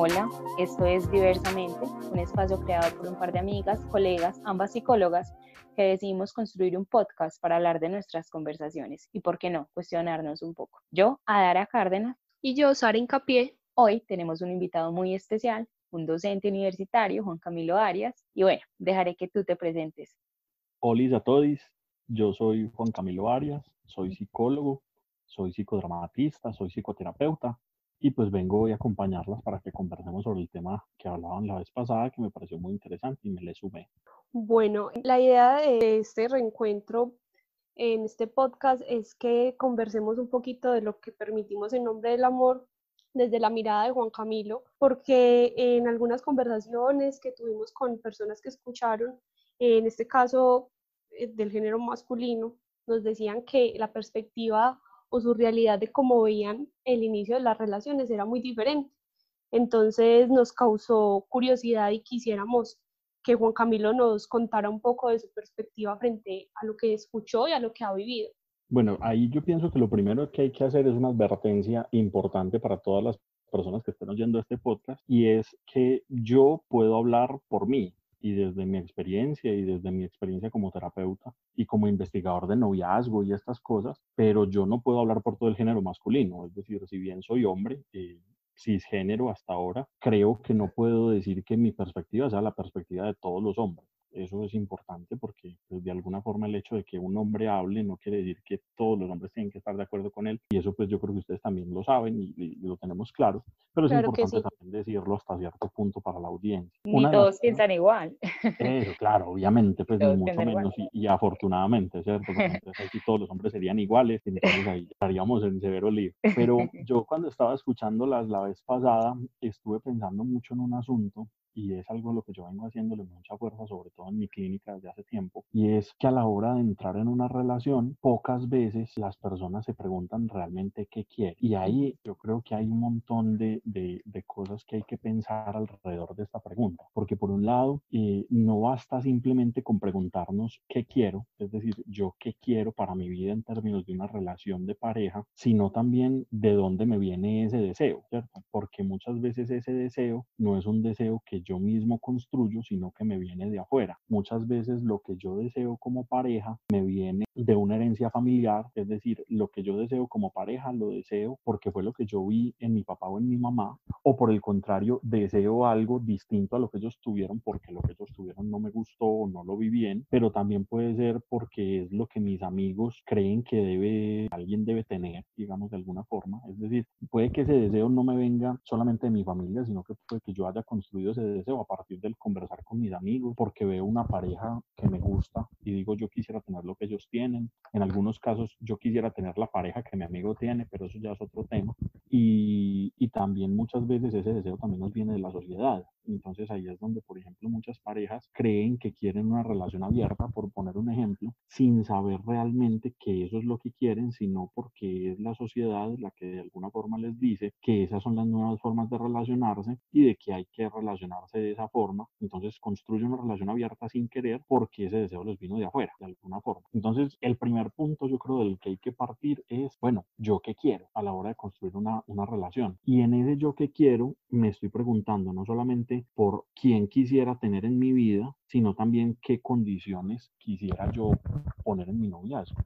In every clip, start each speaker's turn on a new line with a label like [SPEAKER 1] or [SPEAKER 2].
[SPEAKER 1] Hola, esto es Diversamente, un espacio creado por un par de amigas, colegas, ambas psicólogas, que decidimos construir un podcast para hablar de nuestras conversaciones y, por qué no, cuestionarnos un poco. Yo, Adara Cárdenas.
[SPEAKER 2] Y yo, Sara Incapié.
[SPEAKER 1] Hoy tenemos un invitado muy especial, un docente universitario, Juan Camilo Arias. Y bueno, dejaré que tú te presentes.
[SPEAKER 3] Hola a todos, yo soy Juan Camilo Arias, soy psicólogo, soy psicodramatista, soy psicoterapeuta y pues vengo hoy a acompañarlas para que conversemos sobre el tema que hablaban la vez pasada, que me pareció muy interesante y me le sumé.
[SPEAKER 2] Bueno, la idea de este reencuentro en este podcast es que conversemos un poquito de lo que permitimos en nombre del amor desde la mirada de Juan Camilo, porque en algunas conversaciones que tuvimos con personas que escucharon, en este caso eh, del género masculino, nos decían que la perspectiva o su realidad de cómo veían el inicio de las relaciones era muy diferente. Entonces nos causó curiosidad y quisiéramos que Juan Camilo nos contara un poco de su perspectiva frente a lo que escuchó y a lo que ha vivido.
[SPEAKER 3] Bueno, ahí yo pienso que lo primero que hay que hacer es una advertencia importante para todas las personas que estén oyendo este podcast y es que yo puedo hablar por mí, y desde mi experiencia y desde mi experiencia como terapeuta y como investigador de noviazgo y estas cosas, pero yo no puedo hablar por todo el género masculino, es decir, si bien soy hombre, eh, cisgénero hasta ahora, creo que no puedo decir que mi perspectiva sea la perspectiva de todos los hombres. Eso es importante porque pues, de alguna forma el hecho de que un hombre hable no quiere decir que todos los hombres tienen que estar de acuerdo con él. Y eso pues yo creo que ustedes también lo saben y, lo tenemos claro. Pero es importante también decirlo hasta cierto punto para la audiencia.
[SPEAKER 1] Ni todos piensan igual.
[SPEAKER 3] Eso, claro, obviamente, pues mucho menos y, afortunadamente, ¿cierto? Porque aquí todos los hombres serían iguales y entonces ahí estaríamos en severo lío. Pero yo cuando estaba escuchando las la vez pasada estuve pensando mucho en un asunto y es algo lo que yo vengo haciéndole mucha fuerza, sobre todo en mi clínica desde hace tiempo, y es que a la hora de entrar en una relación, pocas veces las personas se preguntan realmente qué quieren. Y ahí yo creo que hay un montón de, de, de cosas que hay que pensar alrededor de esta pregunta, porque por un lado, eh, no basta simplemente con preguntarnos qué quiero, es decir, yo qué quiero para mi vida en términos de una relación de pareja, sino también de dónde me viene ese deseo, ¿cierto? Porque muchas veces ese deseo no es un deseo que yo mismo construyo, sino que me viene de afuera. Muchas veces lo que yo deseo como pareja me viene de una herencia familiar, es decir, lo que yo deseo como pareja lo deseo porque fue lo que yo vi en mi papá o en mi mamá, o por el contrario, deseo algo distinto a lo que ellos tuvieron porque lo que ellos tuvieron no lo vi bien, pero también puede ser porque es lo que mis amigos creen que debe alguien debe tener, digamos de alguna forma, es decir, puede que ese deseo no me venga solamente de mi familia, sino que puede que yo haya construido ese deseo a partir del conversar con mis amigos, porque veo una pareja que me gusta y digo yo quisiera tener lo que ellos tienen. En algunos casos yo quisiera tener la pareja que mi amigo tiene, pero eso ya es otro tema. Y, y también muchas veces ese deseo también nos viene de la sociedad. Entonces ahí es donde, por ejemplo, muchas parejas creen que quieren una relación abierta, por poner un ejemplo, sin saber realmente que eso es lo que quieren, sino porque es la sociedad la que de alguna forma les dice que esas son las nuevas formas de relacionarse y de que hay que relacionarse de esa forma. Entonces construyen una relación abierta sin querer porque ese deseo les vino de afuera, de alguna forma. Entonces el primer punto yo creo del que hay que partir es, bueno, yo qué quiero a la hora de construir una, una relación. Y en ese yo qué quiero me estoy preguntando no solamente por quién quisiera tener en mi vida, sino también qué condiciones quisiera yo poner en mi noviazgo.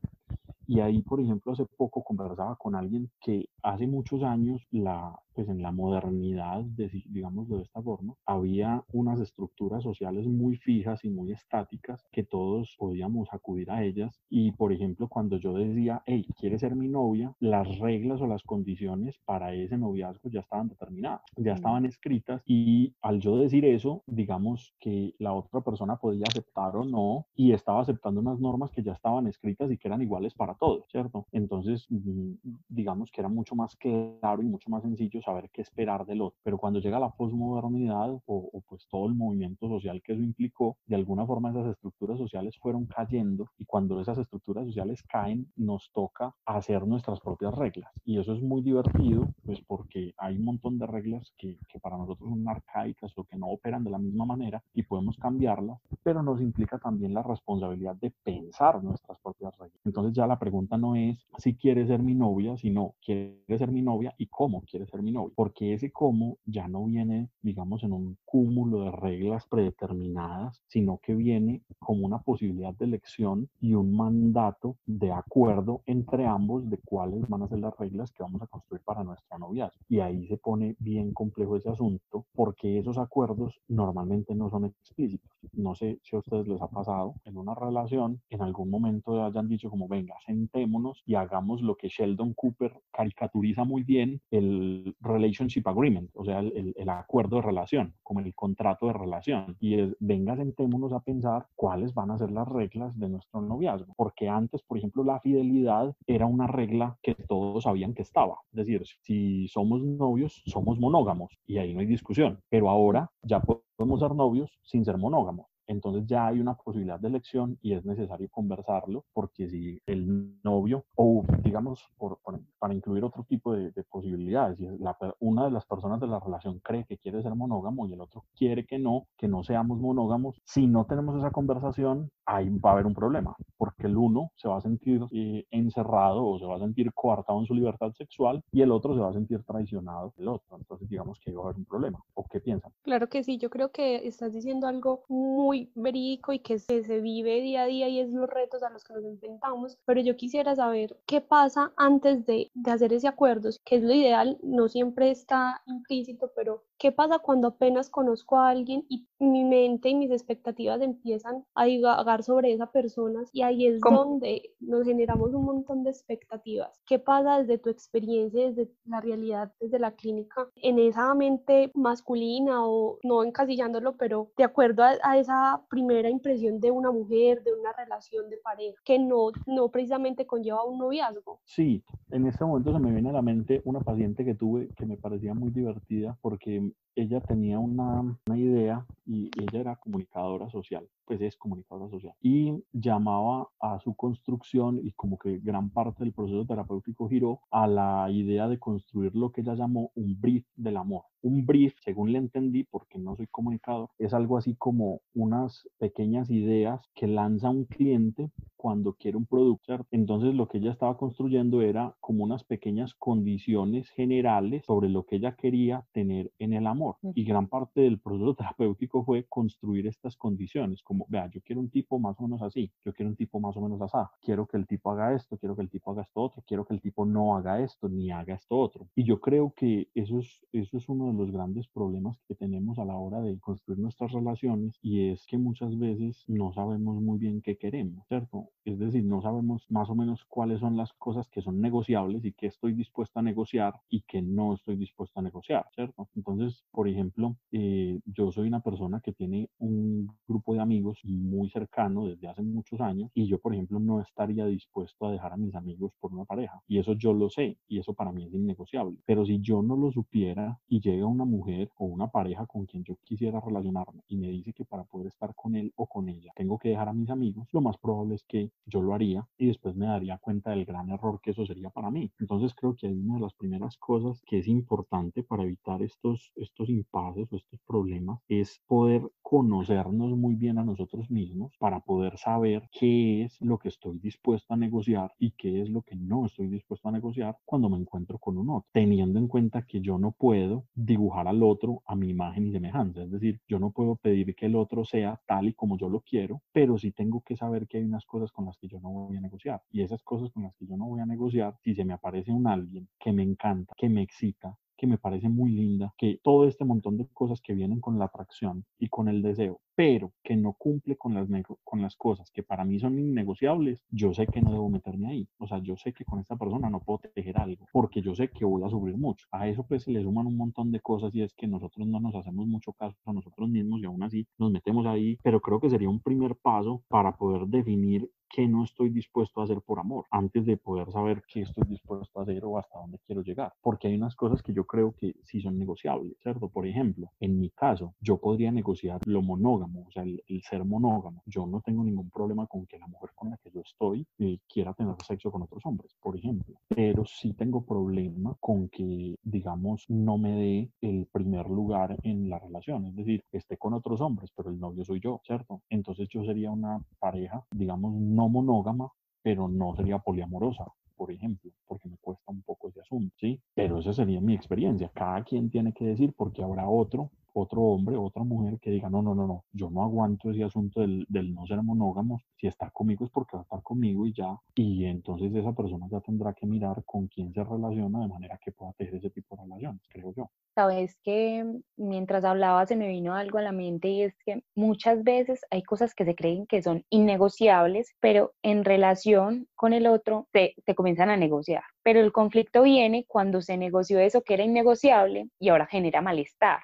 [SPEAKER 3] Y ahí, por ejemplo, hace poco conversaba con alguien que hace muchos años la, pues en la modernidad, digamos de esta forma, había unas estructuras sociales muy fijas y muy estáticas que todos podíamos acudir a ellas. Y por ejemplo, cuando yo decía, hey, ¿quieres ser mi novia? Las reglas o las condiciones para ese noviazgo ya estaban determinadas, ya estaban escritas. Y al yo decir eso, digamos que la otra persona podía aceptar o no y estaba aceptando unas normas que ya estaban escritas y que eran iguales para todos, ¿cierto? Entonces, mm, digamos que era mucho más claro y mucho más sencillo saber qué esperar del otro. Pero cuando llega la posmodernidad o, o, pues todo el movimiento social que eso implicó, de alguna forma esas estructuras sociales fueron cayendo y cuando esas estructuras sociales caen, nos toca hacer nuestras propias reglas. Y eso es muy divertido, pues porque hay un montón de reglas que, que para nosotros son arcaicas o que no operan de la misma manera y podemos cambiarlas, pero nos implica también la responsabilidad de pensar nuestras propias reglas. Entonces ya la pregunta no es si quiere ser mi novia, sino quiere ser mi novia y cómo quiere ser mi novio, porque ese cómo ya no viene, digamos, en un cúmulo de reglas predeterminadas, sino que viene como una posibilidad de elección y un mandato de acuerdo entre ambos de cuáles van a ser las reglas que vamos a construir para nuestra noviazgo. Y ahí se pone bien complejo ese asunto, porque esos acuerdos normalmente no son explícitos. No sé si a ustedes les ha pasado en una relación, en algún momento hayan dicho como, venga, sentémonos y hagamos lo que Sheldon Cooper caricaturiza muy bien, el relationship agreement, o sea, el, acuerdo de relación, como el contrato de relación. Y es, venga, sentémonos a pensar cuáles van a ser las reglas de nuestro noviazgo. Porque antes, por ejemplo, la fidelidad era una regla que todos sabían que estaba. Es decir, si somos novios, somos monógamos y ahí no hay discusión. Pero ahora ya podemos ser novios sin ser monógamos entonces ya hay una posibilidad de elección y es necesario conversarlo porque si el novio o digamos por, para incluir otro tipo de, posibilidades, si la, una de las personas de la relación cree que quiere ser monógamo y el otro quiere que no, que no seamos monógamos, si no tenemos esa conversación, ahí va a haber un problema porque el uno se va a sentir eh, encerrado o se va a sentir coartado en su libertad sexual y el otro se va a sentir traicionado del otro. Entonces digamos que va a haber un problema. ¿O qué piensan?
[SPEAKER 2] Claro que sí, yo creo que estás diciendo algo muy verídico y que se, se vive día a día y es los retos a los que nos enfrentamos, pero yo quisiera saber qué pasa antes de, de hacer ese acuerdo, que es lo ideal, no siempre está implícito, pero ¿Qué pasa cuando apenas conozco a alguien y mi mente y mis expectativas empiezan a divagar sobre esa persona y ahí es donde nos generamos un montón de expectativas? ¿Qué pasa desde tu experiencia, desde la realidad, desde la clínica, en esa mente masculina o no encasillándolo, pero de acuerdo a, esa primera impresión de una mujer, de una relación de pareja, que no, no precisamente conlleva un noviazgo?
[SPEAKER 3] Sí, en este momento se me viene a la mente una paciente que tuve que me parecía muy divertida porque ella tenía una, idea y ella era comunicadora social, pues es comunicadora social, y llamaba a su construcción y como que gran parte del proceso terapéutico giró a la idea de construir lo que ella llamó un brief del amor. Un brief, según le entendí, porque no soy comunicador, es algo así como unas pequeñas ideas que lanza un cliente cuando quiere un producto. Entonces lo que ella estaba construyendo era como unas pequeñas condiciones generales sobre lo que ella quería tener en el amor. Y gran parte del proceso terapéutico fue construir estas condiciones, como, vea, yo quiero un tipo más o menos así, yo quiero un tipo más o menos así, quiero que el tipo haga esto, quiero que el tipo haga esto otro, quiero que el tipo no haga esto ni haga esto otro. Y yo creo que eso es, eso es uno de los grandes problemas que tenemos a la hora de construir nuestras relaciones y es que muchas veces no sabemos muy bien qué queremos, ¿cierto? Es decir, no sabemos más o menos cuáles son las cosas que son negociables y que estoy dispuesto a negociar y que no estoy dispuesto a negociar, ¿cierto? Entonces, por ejemplo, eh, yo soy una persona que tiene un grupo de amigos muy cercano desde hace muchos años y yo, por ejemplo, no estaría dispuesto a dejar a mis amigos por una pareja. Y eso yo lo sé y eso para mí es innegociable. Pero si yo no lo supiera y llega una mujer o una pareja con quien yo quisiera relacionarme y me dice que para poder estar con él o con ella tengo que dejar a mis amigos, lo más probable es que yo lo haría y después me daría cuenta del gran error que eso sería para mí. Entonces creo que hay una de las primeras cosas que es importante para evitar estos, estos impases o estos problemas es poder conocernos muy bien a nosotros mismos para poder saber qué es lo que estoy dispuesto a negociar y qué es lo que no estoy dispuesto a negociar cuando me encuentro con un otro, teniendo en cuenta que yo no puedo dibujar al otro a mi imagen y semejanza, es decir, yo no puedo pedir que el otro sea tal y como yo lo quiero, pero sí tengo que saber que hay unas cosas con las que yo no voy a negociar. Y esas cosas con las que yo no voy a negociar, si se me aparece un alguien que me encanta, que me excita, que me parece muy linda, que todo este montón de cosas que vienen con la atracción y con el deseo, pero que no cumple con las, con las cosas que para mí son innegociables, yo sé que no debo meterme ahí. O sea, yo sé que con esta persona no puedo tejer algo, porque yo sé que voy a sufrir mucho. A eso pues se le suman un montón de cosas y es que nosotros no nos hacemos mucho caso a nosotros mismos y aún así nos metemos ahí, pero creo que sería un primer paso para poder definir qué no estoy dispuesto a hacer por amor, antes de poder saber qué estoy dispuesto a hacer o hasta dónde quiero llegar. Porque hay unas cosas que yo creo que sí son negociables, ¿cierto? Por ejemplo, en mi caso, yo podría negociar lo monógamo, o sea, el, ser monógamo. Yo no tengo ningún problema con que la mujer con la que yo estoy eh, quiera tener sexo con otros hombres, por ejemplo. Pero sí tengo problema con que, digamos, no me dé el primer lugar en la relación. Es decir, esté con otros hombres, pero el novio soy yo, ¿cierto? Entonces yo sería una pareja, digamos, no monógama, pero no sería poliamorosa. por ejemplo, porque me cuesta un poco ese asunto, ¿sí? Pero esa sería mi experiencia. Cada quien tiene que decir porque habrá otro otro hombre, otra mujer que diga, no, no, no, no, yo no aguanto ese asunto del, del no ser monógamos, si está conmigo es porque va a estar conmigo y ya, y entonces esa persona ya tendrá que mirar con quién se relaciona de manera que pueda tener ese tipo de relaciones, creo yo.
[SPEAKER 1] Sabes que mientras hablaba se me vino algo a la mente y es que muchas veces hay cosas que se creen que son innegociables, pero en relación con el otro se, se comienzan a negociar. Pero el conflicto viene cuando se negoció eso que era innegociable y ahora genera malestar.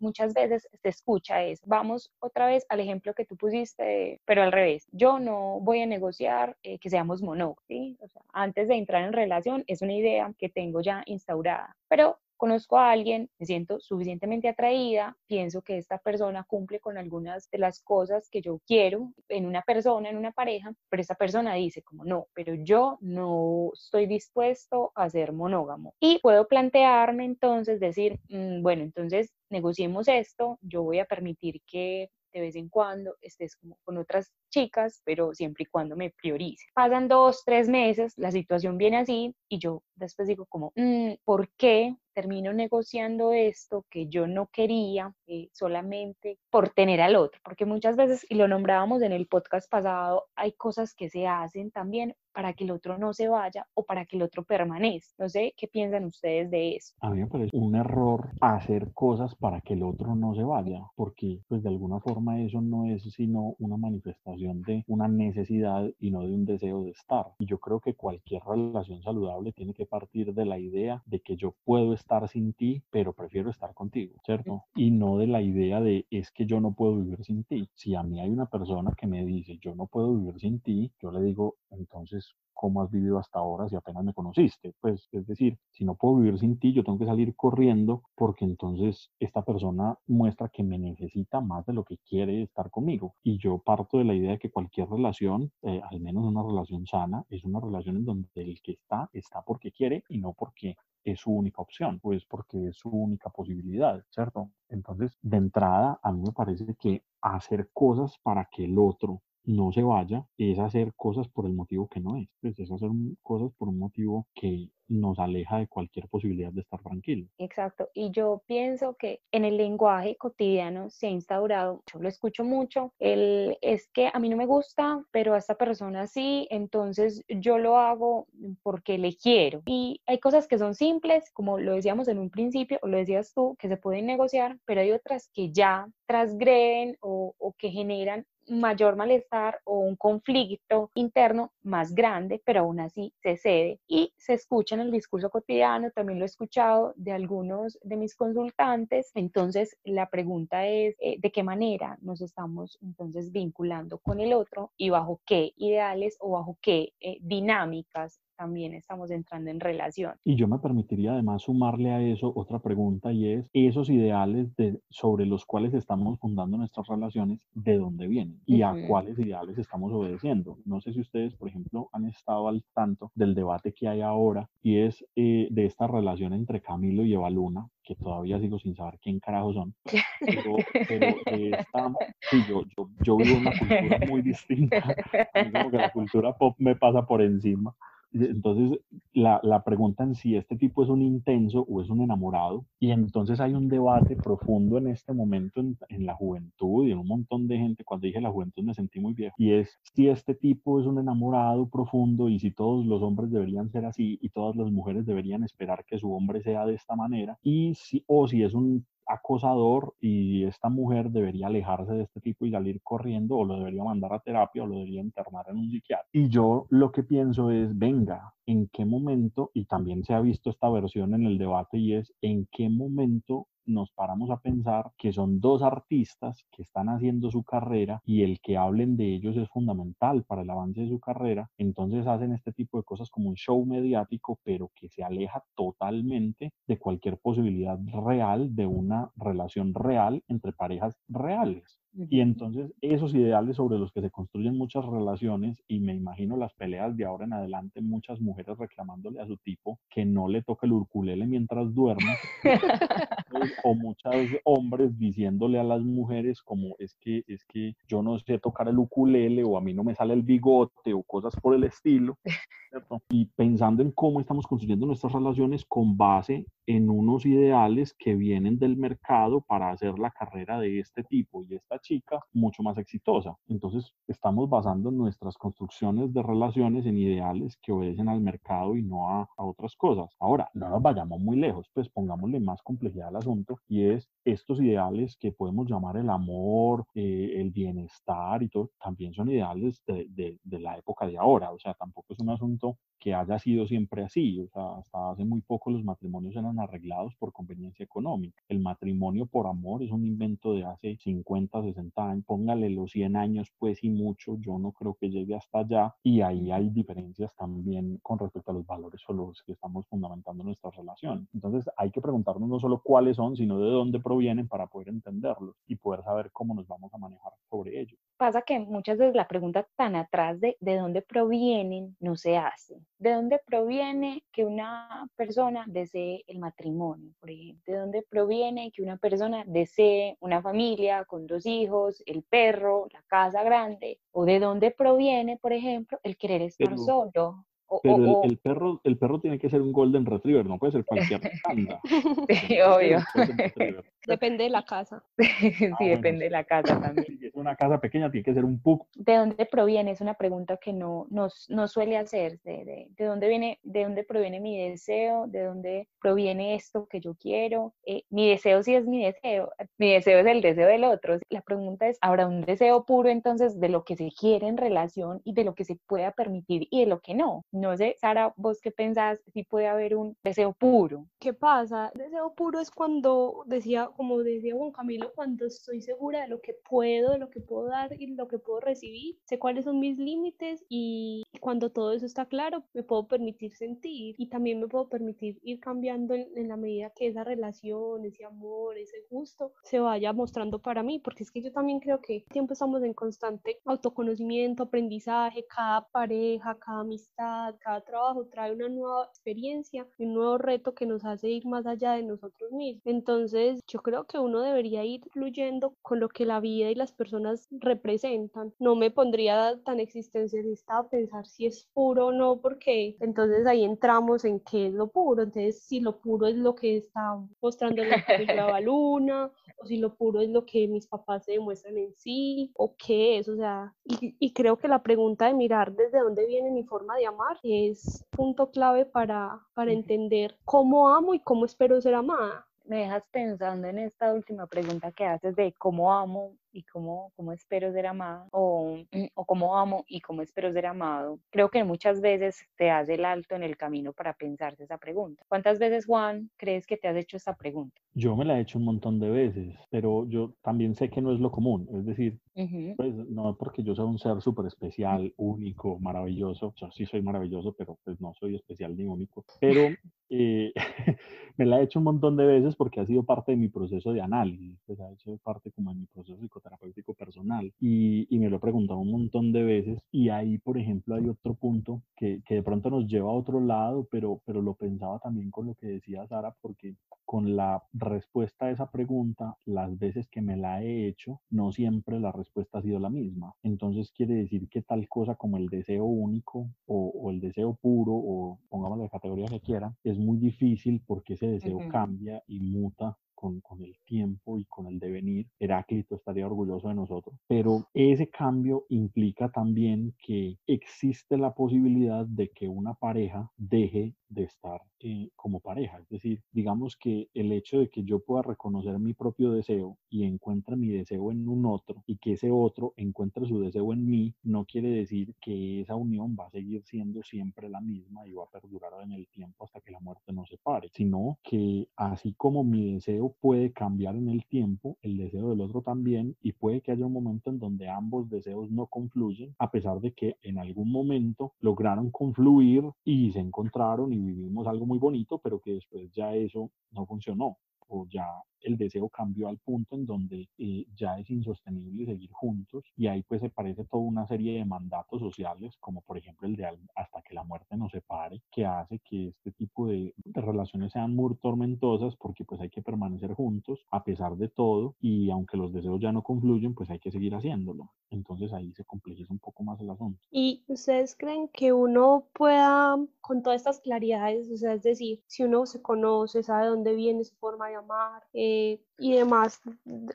[SPEAKER 1] Muchas veces se escucha es, vamos otra vez al ejemplo que tú pusiste, pero al revés, yo no voy a negociar eh, que seamos monógamos, ¿sí? o sea, antes de entrar en relación es una idea que tengo ya instaurada, pero conozco a alguien, me siento suficientemente atraída, pienso que esta persona cumple con algunas de las cosas que yo quiero en una persona, en una pareja, pero esta persona dice como no, pero yo no estoy dispuesto a ser monógamo. Y puedo plantearme entonces decir, mm, bueno, entonces negociemos esto, yo voy a permitir que de vez en cuando estés como con otras chicas, pero siempre y cuando me priorice. Pasan dos, tres meses, la situación viene así y yo después digo como, mm, ¿por qué termino negociando esto que yo no quería eh, solamente por tener al otro? Porque muchas veces, y lo nombrábamos en el podcast pasado, hay cosas que se hacen también para que el otro no se vaya o para que el otro permanezca. No sé qué piensan ustedes de eso.
[SPEAKER 3] A mí me parece un error hacer cosas para que el otro no se vaya, porque pues de alguna forma eso no es sino una manifestación de una necesidad y no de un deseo de estar. Y yo creo que cualquier relación saludable tiene que partir de la idea de que yo puedo estar sin ti, pero prefiero estar contigo, ¿cierto? Y no de la idea de es que yo no puedo vivir sin ti. Si a mí hay una persona que me dice yo no puedo vivir sin ti, yo le digo entonces cómo has vivido hasta ahora si apenas me conociste. Pues es decir, si no puedo vivir sin ti, yo tengo que salir corriendo porque entonces esta persona muestra que me necesita más de lo que quiere estar conmigo. Y yo parto de la idea de que cualquier relación, eh, al menos una relación sana, es una relación en donde el que está está porque quiere y no porque es su única opción, pues porque es su única posibilidad, ¿cierto? Entonces, de entrada, a mí me parece que hacer cosas para que el otro no se vaya es hacer cosas por el motivo que no es, pues es hacer cosas por un motivo que nos aleja de cualquier posibilidad de estar tranquilo.
[SPEAKER 1] Exacto, y yo pienso que en el lenguaje cotidiano se ha instaurado, yo lo escucho mucho, el es que a mí no me gusta, pero a esta persona sí, entonces yo lo hago porque le quiero. Y hay cosas que son simples, como lo decíamos en un principio, o lo decías tú, que se pueden negociar, pero hay otras que ya transgreden o, o que generan mayor malestar o un conflicto interno más grande, pero aún así se cede y se escucha en el discurso cotidiano, también lo he escuchado de algunos de mis consultantes, entonces la pregunta es eh, de qué manera nos estamos entonces vinculando con el otro y bajo qué ideales o bajo qué eh, dinámicas también estamos entrando en relación.
[SPEAKER 3] Y yo me permitiría además sumarle a eso otra pregunta y es esos ideales de, sobre los cuales estamos fundando nuestras relaciones, ¿de dónde vienen? ¿Y a cuáles ideales estamos obedeciendo? No sé si ustedes, por ejemplo, han estado al tanto del debate que hay ahora y es eh, de esta relación entre Camilo y Eva Luna, que todavía sigo sin saber quién carajo son, pero, pero sí, yo, yo, yo, vivo una cultura muy distinta, como que la cultura pop me pasa por encima, entonces, la, la, pregunta en si este tipo es un intenso o es un enamorado, y entonces hay un debate profundo en este momento en, en, la juventud y en un montón de gente, cuando dije la juventud me sentí muy viejo, y es si este tipo es un enamorado profundo y si todos los hombres deberían ser así y todas las mujeres deberían esperar que su hombre sea de esta manera, y si, o si es un acosador y esta mujer debería alejarse de este tipo y salir corriendo o lo debería mandar a terapia o lo debería internar en un psiquiatra. Y yo lo que pienso es, venga, ¿en qué momento? Y también se ha visto esta versión en el debate y es, ¿en qué momento nos paramos a pensar que son dos artistas que están haciendo su carrera y el que hablen de ellos es fundamental para el avance de su carrera, entonces hacen este tipo de cosas como un show mediático, pero que se aleja totalmente de cualquier posibilidad real de una relación real entre parejas reales. Y entonces esos ideales sobre los que se construyen muchas relaciones, y me imagino las peleas de ahora en adelante, muchas mujeres reclamándole a su tipo que no le toque el urculele mientras duerme, o muchos hombres diciéndole a las mujeres como es que, es que yo no sé tocar el ukulele o a mí no me sale el bigote o cosas por el estilo, y pensando en cómo estamos construyendo nuestras relaciones con base en unos ideales que vienen del mercado para hacer la carrera de este tipo y esta chica mucho más exitosa. Entonces, estamos basando nuestras construcciones de relaciones en ideales que obedecen al mercado y no a, otras cosas. Ahora, no nos vayamos muy lejos, pues pongámosle más complejidad al asunto y es estos ideales que podemos llamar el amor, eh, el bienestar y todo, también son ideales de, de la época de ahora. O sea, tampoco es un asunto que haya sido siempre así. O sea, hasta hace muy poco los matrimonios eran arreglados por conveniencia económica. El matrimonio por amor es un invento de hace 50, 60 años. Póngale los 100 años, pues, y mucho. Yo no creo que llegue hasta allá. Y ahí hay diferencias también con respecto a los valores sobre los que estamos fundamentando nuestra relación. Entonces, hay que preguntarnos no solo cuáles son, sino de dónde provienen para poder entenderlos y poder saber cómo nos vamos a manejar sobre ellos.
[SPEAKER 1] Pasa que muchas veces la pregunta tan atrás de de dónde provienen no se hace. ¿De dónde proviene que una persona desee el matrimonio, por ejemplo? ¿De dónde proviene que una persona desee una familia con dos hijos, el perro, la casa grande? ¿O de dónde proviene, por ejemplo, el querer estar solo?
[SPEAKER 3] Pero el, perro, el perro tiene que ser un Golden Retriever, no puede ser cualquier panda.
[SPEAKER 1] sí, obvio.
[SPEAKER 2] Depende de la casa.
[SPEAKER 1] sí, ah, depende de la casa también. Si
[SPEAKER 3] es una casa pequeña, tiene que ser un pug.
[SPEAKER 1] ¿De dónde proviene? Es una pregunta que no, no, no suele hacer. De, de, dónde viene, ¿De dónde proviene mi deseo? ¿De dónde proviene esto que yo quiero? Eh, mi deseo sí es mi deseo. Mi deseo es el deseo del otro. La pregunta es, ¿habrá un deseo puro entonces de lo que se quiere en relación y de lo que se pueda permitir y de lo que no? No sé, Sara, vos qué pensás si puede haber un deseo puro.
[SPEAKER 2] ¿Qué pasa? deseo puro es cuando decía como decía Juan Camilo, cuando estoy segura de lo que puedo, de lo que puedo dar y lo que puedo recibir, sé cuáles son mis límites y cuando todo eso está claro, me puedo permitir sentir y también me puedo permitir ir cambiando en, la medida que esa relación, ese amor, ese gusto se vaya mostrando para mí, porque es que yo también creo que siempre estamos en constante autoconocimiento, aprendizaje, cada pareja, cada amistad, cada trabajo trae una nueva experiencia, un nuevo reto que nos hace ir más allá de nosotros mismos. Entonces, yo creo que uno debería ir fluyendo con lo que la vida y las personas representan. No me pondría tan existencialista a pensar si es puro o no, porque entonces ahí entramos en qué es lo puro. Entonces, si lo puro es lo que está mostrando la, luna, o si lo puro es lo que mis papás se demuestran en sí, o qué es. O sea, y, y creo que la pregunta de mirar desde dónde viene mi forma de amar es punto clave para, para entender cómo amo y cómo espero ser amada.
[SPEAKER 1] Me dejas pensando en esta última pregunta que haces de cómo amo y cómo, cómo espero ser amado o, o cómo amo y cómo espero ser amado. Creo que muchas veces te hace el alto en el camino para pensarse esa pregunta. ¿Cuántas veces, Juan, crees que te has hecho esta pregunta?
[SPEAKER 3] Yo me la he hecho un montón de veces, pero yo también sé que no es lo común. Es decir, pues no porque yo sea un ser súper especial, único, maravilloso. Yo sí soy maravilloso, pero pues no soy especial ni único. Pero eh, me la he hecho un montón de veces porque ha sido parte de mi proceso de análisis, pues ha hecho parte como de mi proceso psicoterapéutico personal y, y me lo he preguntado un montón de veces y ahí, por ejemplo, hay otro punto que, que, de pronto nos lleva a otro lado, pero, pero lo pensaba también con lo que decía Sara, porque con la respuesta a esa pregunta, las veces que me la he hecho, no siempre la respuesta ha sido la misma. Entonces quiere decir que tal cosa como el deseo único o, o el deseo puro o pongamos la categoría que quieran, es muy difícil porque ese deseo cambia y muta con, con, el tiempo y con el devenir, Heráclito estaría orgulloso de nosotros. Pero ese cambio implica también que existe la posibilidad de que una pareja deje de estar eh, como pareja. Es decir, digamos que el hecho de que yo pueda reconocer mi propio deseo y encuentre mi deseo en un otro y que ese otro encuentre su deseo en mí, no quiere decir que esa unión va a seguir siendo siempre la misma y va a perdurar en el tiempo hasta que la muerte nos separe, sino que así como mi deseo puede cambiar en el tiempo, el deseo del otro también, y puede que haya un momento en donde ambos deseos no confluyen, a pesar de que en algún momento lograron confluir y se encontraron y vivimos algo muy bonito, pero que después ya eso no funcionó o ya el deseo cambió al punto en donde eh, ya es insostenible seguir juntos y ahí pues se parece toda una serie de mandatos sociales, como por ejemplo el de hasta que la muerte nos separe, que hace que este tipo de, de relaciones sean muy tormentosas porque pues hay que permanecer juntos a pesar de todo y aunque los deseos ya no confluyen, pues hay que seguir haciéndolo. Entonces ahí se complejiza un poco más el asunto.
[SPEAKER 2] ¿Y ustedes creen que uno pueda, con todas estas claridades, o sea, es decir, si uno se conoce, sabe dónde viene su forma de amar eh, y demás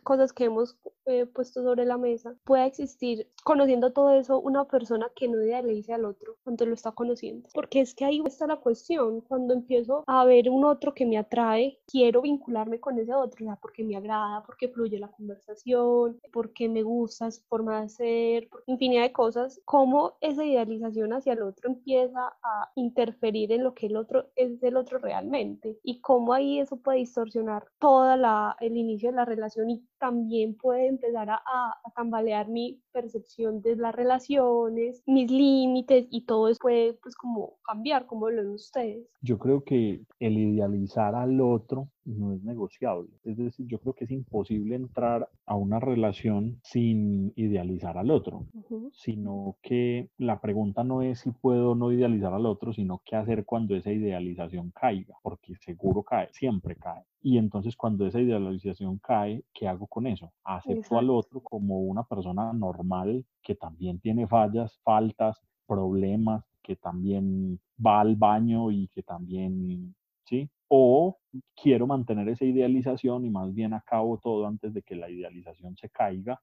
[SPEAKER 2] cosas que hemos eh, puesto sobre la mesa, pueda existir, conociendo todo eso, una persona que no idealice al otro cuando lo está conociendo? Porque es que ahí está la cuestión, cuando empiezo a ver un otro que me atrae, quiero vincularme con ese otro, ya porque me agrada, porque fluye la conversación, porque me gusta su forma de ser, infinidad de cosas, cómo esa idealización hacia el otro empieza a interferir en lo que el otro es del otro realmente y cómo ahí eso puede distorsionar toda la el inicio de la relación y también puede empezar a, a, tambalear mi percepción de las relaciones, mis límites y todo eso puede pues como cambiar, como lo ven ustedes.
[SPEAKER 3] Yo creo que el idealizar al otro no es negociable. Es decir, yo creo que es imposible entrar a una relación sin idealizar al otro, sino que la pregunta no es si puedo o no idealizar al otro, sino qué hacer cuando esa idealización caiga, porque seguro cae, siempre cae. Y entonces cuando esa idealización cae, ¿qué hago con eso? Acepto al otro como una persona normal que también tiene fallas, faltas, problemas, que también va al baño y que también, ¿sí? O quiero mantener esa idealización y más bien acabo todo antes de que la idealización se caiga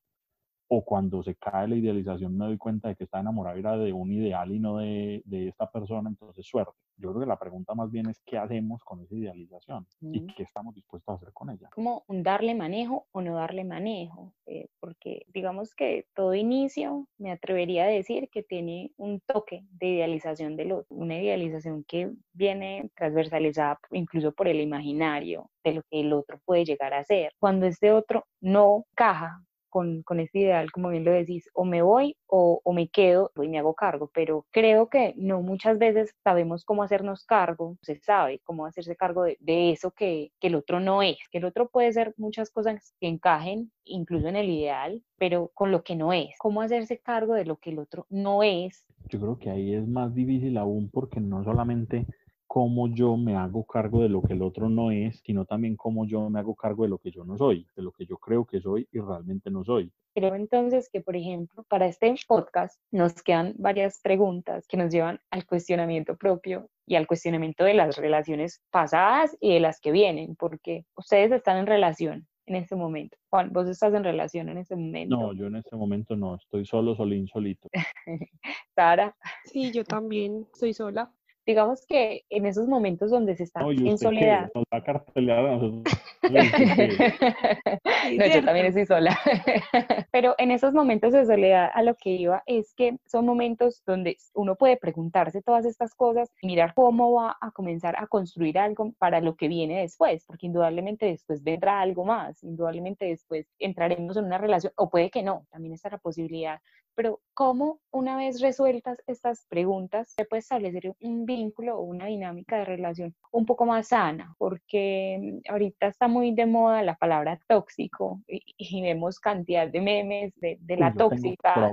[SPEAKER 3] o cuando se cae la idealización me doy cuenta de que está enamorada era de un ideal y no de, de, esta persona, entonces suerte. Yo creo que la pregunta más bien es qué hacemos con esa idealización y qué estamos dispuestos a hacer con ella.
[SPEAKER 1] Como un darle manejo o no darle manejo, eh, porque digamos que todo inicio me atrevería a decir que tiene un toque de idealización del otro, una idealización que viene transversalizada incluso por el imaginario de lo que el otro puede llegar a ser. Cuando este otro no caja con, con este ideal, como bien lo decís, o me voy o, me quedo y me hago cargo, pero creo que no muchas veces sabemos cómo hacernos cargo, se sabe cómo hacerse cargo de, de eso que, que, el otro no es, que el otro puede ser muchas cosas que encajen incluso en el ideal, pero con lo que no es, cómo hacerse cargo de lo que el otro no es.
[SPEAKER 3] Yo creo que ahí es más difícil aún porque no solamente cómo yo me hago cargo de lo que el otro no es, sino también cómo yo me hago cargo de lo que yo no soy, de lo que yo creo que soy y realmente no soy.
[SPEAKER 1] Creo entonces que, por ejemplo, para este podcast nos quedan varias preguntas que nos llevan al cuestionamiento propio y al cuestionamiento de las relaciones pasadas y de las que vienen, porque ustedes están en relación en este momento. Juan, vos estás en relación en este momento.
[SPEAKER 3] No, yo en este momento no, estoy solo, solín, solito.
[SPEAKER 1] Sara.
[SPEAKER 2] Sí, yo también estoy sola
[SPEAKER 1] digamos que en esos momentos donde se está en soledad.
[SPEAKER 3] Nos va a
[SPEAKER 1] no, yo también estoy sola. Pero en esos momentos de soledad a lo que iba es que son momentos donde uno puede preguntarse todas estas cosas y mirar cómo va a comenzar a construir algo para lo que viene después, porque indudablemente después vendrá algo más, indudablemente después entraremos en una relación, o puede que no, también está la posibilidad. Pero cómo una vez resueltas estas preguntas se puede establecer un vínculo o una dinámica de relación un poco más sana, porque ahorita estamos muy de moda la palabra tóxico y, vemos cantidad de memes de, la tóxica.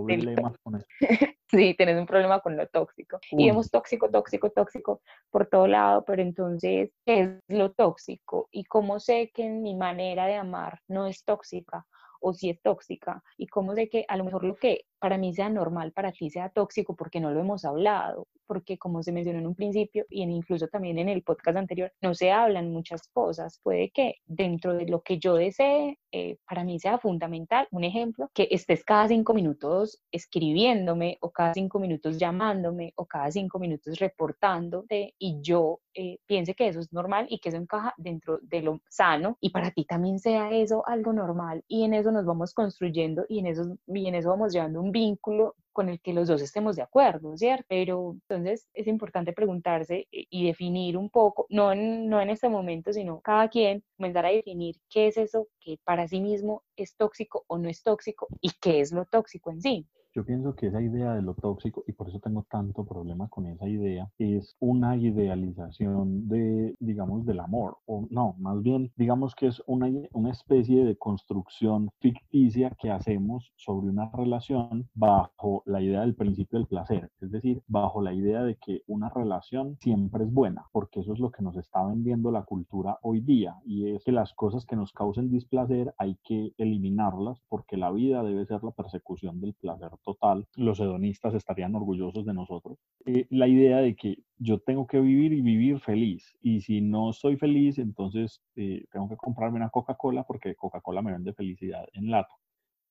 [SPEAKER 1] sí, tenés un problema con lo tóxico. Y vemos tóxico, tóxico, tóxico por todo lado, pero entonces, ¿qué es lo tóxico? ¿Y cómo sé que mi manera de amar no es tóxica? o si es tóxica y cómo sé que a lo mejor lo que para mí sea normal, para ti sea tóxico porque no lo hemos hablado, porque como se mencionó en un principio y en, incluso también en el podcast anterior, no se hablan muchas cosas. Puede que dentro de lo que yo desee, eh, para mí sea fundamental, un ejemplo, que estés cada cinco minutos escribiéndome o cada cinco minutos llamándome o cada cinco minutos reportándote y yo eh, piense que eso es normal y que eso encaja dentro de lo sano y para ti también sea eso algo normal y en eso nos vamos construyendo y en eso, y en eso vamos llevando un vínculo con el que los dos estemos de acuerdo, ¿cierto? Pero entonces es importante preguntarse y definir un poco, no en, no en este momento, sino cada quien comenzar a definir qué es eso que para sí mismo es tóxico o no es tóxico y qué es lo tóxico en sí.
[SPEAKER 3] Yo pienso que esa idea de lo tóxico, y por eso tengo tanto problema con esa idea, es una idealización de, digamos, del amor, o no, más bien, digamos que es una, una especie de construcción ficticia que hacemos sobre una relación bajo la idea del principio del placer, es decir, bajo la idea de que una relación siempre es buena, porque eso es lo que nos está vendiendo la cultura hoy día, y es que las cosas que nos causen displacer hay que eliminarlas porque la vida debe ser la persecución del placer total. Los hedonistas estarían orgullosos de nosotros. Eh, la idea de que yo tengo que vivir y vivir feliz, y si no soy feliz, entonces eh, tengo que comprarme una Coca-Cola porque Coca-Cola me vende felicidad en lata.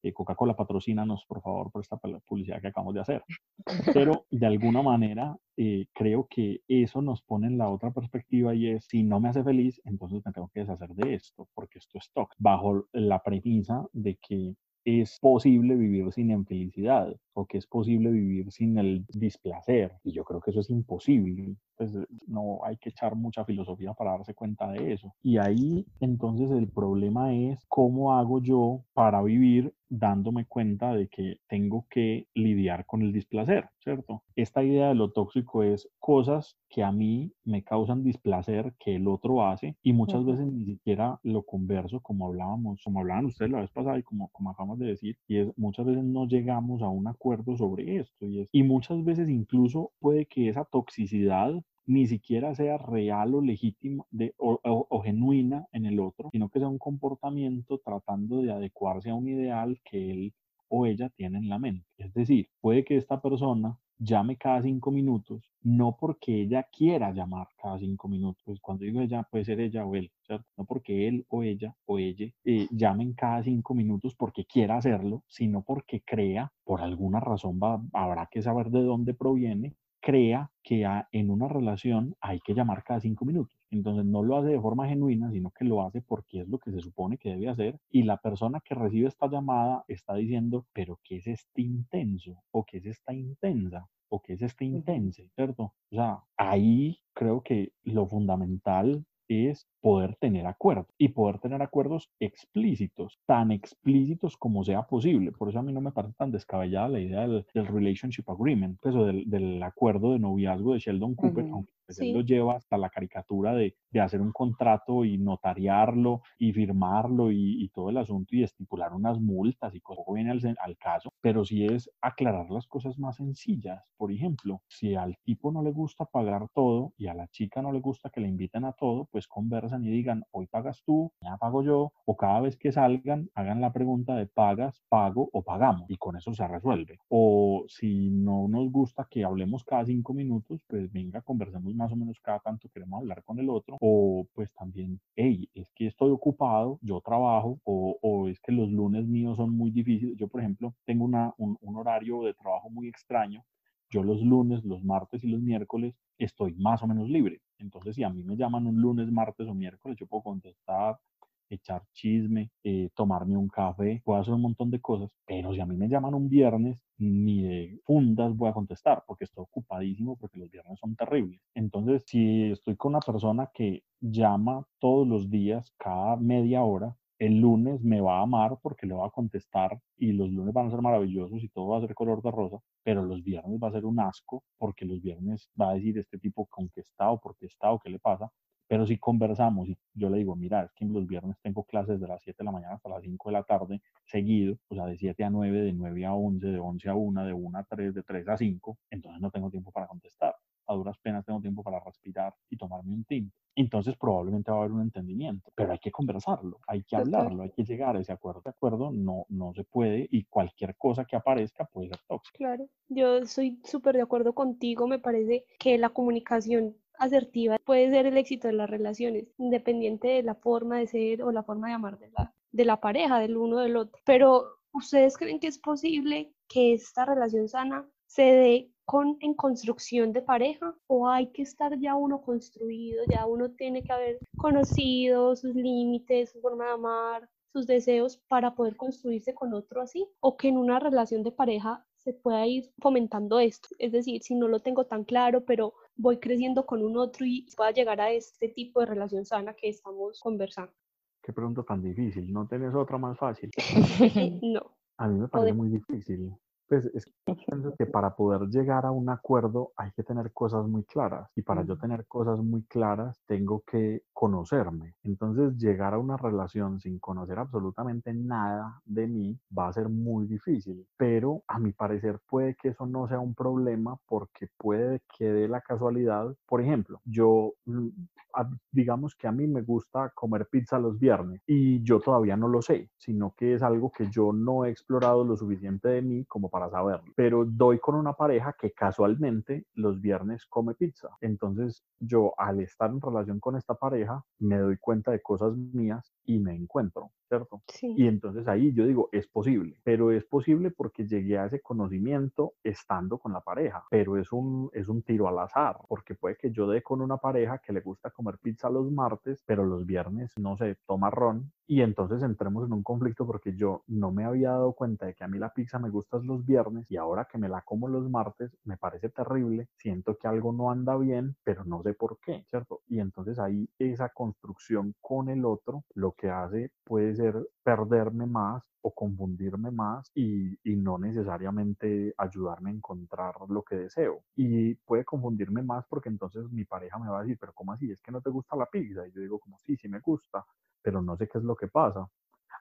[SPEAKER 3] Eh, Coca-Cola patrocínanos, por favor, por esta publicidad que acabamos de hacer. Pero de alguna manera eh, creo que eso nos pone en la otra perspectiva y es, si no me hace feliz, entonces me tengo que deshacer de esto, porque esto es stock, bajo la premisa de que es posible vivir sin infelicidad o que es posible vivir sin el displacer. Y yo creo que eso es imposible. Pues no hay que echar mucha filosofía para darse cuenta de eso. Y ahí entonces el problema es cómo hago yo para vivir dándome cuenta de que tengo que lidiar con el displacer, ¿cierto? Esta idea de lo tóxico es cosas que a mí me causan displacer que el otro hace y muchas veces ni siquiera lo converso como hablábamos, como hablaban ustedes la vez pasada y como, como acabamos de decir, y es muchas veces no llegamos a un acuerdo sobre esto y, es, y muchas veces incluso puede que esa toxicidad ni siquiera sea real o legítima o, genuina en el otro, sino que sea un comportamiento tratando de adecuarse a un ideal que él o ella tiene en la mente. Es decir, puede que esta persona llame cada cinco minutos, no porque ella quiera llamar cada cinco minutos, pues cuando digo ella, puede ser ella o él, ¿cierto? No porque él o ella o ella eh, llamen cada cinco minutos porque quiera hacerlo, sino porque crea, por alguna razón va, habrá que saber de dónde proviene, crea que en una relación hay que llamar cada cinco minutos. Entonces no lo hace de forma genuina, sino que lo hace porque es lo que se supone que debe hacer. Y la persona que recibe esta llamada está diciendo, pero ¿qué es este intenso? ¿O qué es esta intensa? ¿O qué es este intense? ¿Cierto? O sea, ahí creo que lo fundamental es poder tener acuerdos y poder tener acuerdos explícitos, tan explícitos como sea posible. Por eso a mí no me parece tan descabellada la idea del, Relationship Agreement, pues, del, acuerdo de noviazgo de Sheldon Cooper, aunque pues, él lo lleva hasta la caricatura de, hacer un contrato y notariarlo y firmarlo y, todo el asunto y estipular unas multas y cosas viene al, al caso, pero sí es aclarar las cosas más sencillas. Por ejemplo, si al tipo no le gusta pagar todo y a la chica no le gusta que le inviten a todo, pues conversa y digan, hoy pagas tú, ya pago yo, o cada vez que salgan, hagan la pregunta de pagas, pago o pagamos, y con eso se resuelve. O si no nos gusta que hablemos cada cinco minutos, pues venga, conversemos más o menos cada tanto queremos hablar con el otro, o pues también, hey, es que estoy ocupado, yo trabajo, o, o es que los lunes míos son muy difíciles. Yo, por ejemplo, tengo una, un, un horario de trabajo muy extraño yo los lunes, los martes y los miércoles estoy más o menos libre. Entonces, si a mí me llaman un lunes, martes o miércoles, yo puedo contestar, echar chisme, eh, tomarme un café, puedo hacer un montón de cosas, pero si a mí me llaman un viernes, ni de fundas voy a contestar porque estoy ocupadísimo porque los viernes son terribles. Entonces, si estoy con una persona que llama todos los días, cada media hora, el lunes me va a amar porque le va a contestar y los lunes van a ser maravillosos y todo va a ser color de rosa, pero los viernes va a ser un asco porque los viernes va a decir este tipo con qué está o por qué está o qué le pasa. Pero si conversamos y yo le digo, mira, es que los viernes tengo clases de las 7 de la mañana hasta las 5 de la tarde seguido, o sea, de 7 a 9, de 9 a 11, de 11 a 1, de 1 a 3, de 3 a 5, entonces no tengo tiempo para contestar a duras penas tengo tiempo para respirar y tomarme un tinto. Entonces probablemente va a haber un entendimiento, pero hay que conversarlo, hay que hablarlo, hay que llegar a ese acuerdo. De acuerdo, no, no se puede y cualquier cosa que aparezca puede ser tóxica.
[SPEAKER 2] Claro, yo soy súper de acuerdo contigo, me parece que la comunicación asertiva puede ser el éxito de las relaciones, independiente de la forma de ser o la forma de amar de la, de la pareja, del uno del otro. Pero, ¿ustedes creen que es posible que esta relación sana se dé con, en construcción de pareja o hay que estar ya uno construido, ya uno tiene que haber conocido sus límites, su forma de amar, sus deseos para poder construirse con otro así o que en una relación de pareja se pueda ir fomentando esto. Es decir, si no lo tengo tan claro, pero voy creciendo con un otro y pueda llegar a este tipo de relación sana que estamos conversando.
[SPEAKER 3] Qué pregunta tan difícil. ¿No tenés otra más fácil?
[SPEAKER 2] no.
[SPEAKER 3] A mí me parece muy difícil Pues es que para poder llegar a un acuerdo hay que tener cosas muy claras y para yo tener cosas muy claras tengo que conocerme. Entonces llegar a una relación sin conocer absolutamente nada de mí va a ser muy difícil, pero a mi parecer puede que eso no sea un problema porque puede que dé la casualidad. Por ejemplo, yo mm, digamos que a mí me gusta comer pizza los viernes y yo todavía no lo sé, sino que es algo que yo no he explorado lo suficiente de mí como para saberlo. Pero doy con una pareja que casualmente los viernes come pizza. Entonces yo al estar en relación con esta pareja me doy cuenta de cosas mías y me encuentro, ¿cierto? Y entonces ahí yo digo, es posible, pero es posible porque llegué a ese conocimiento estando con la pareja, pero es un, es un tiro al azar, porque puede que yo dé con una pareja que le gusta comer pizza los martes, pero los viernes, no sé, toma ron y entonces entremos en un conflicto porque yo no me había dado cuenta de que a mí la pizza me gusta los viernes y ahora que me la como los martes me parece terrible, siento que algo no anda bien, pero no sé por qué, ¿cierto? Y entonces ahí esa construcción con el otro lo que hace puede ser perderme más o confundirme más y, y, no necesariamente ayudarme a encontrar lo que deseo. Y puede confundirme más porque entonces mi pareja me va a decir, pero ¿cómo así? ¿Es que no te gusta la pizza? Y yo digo, como sí, sí me gusta, pero no sé qué es lo que pasa.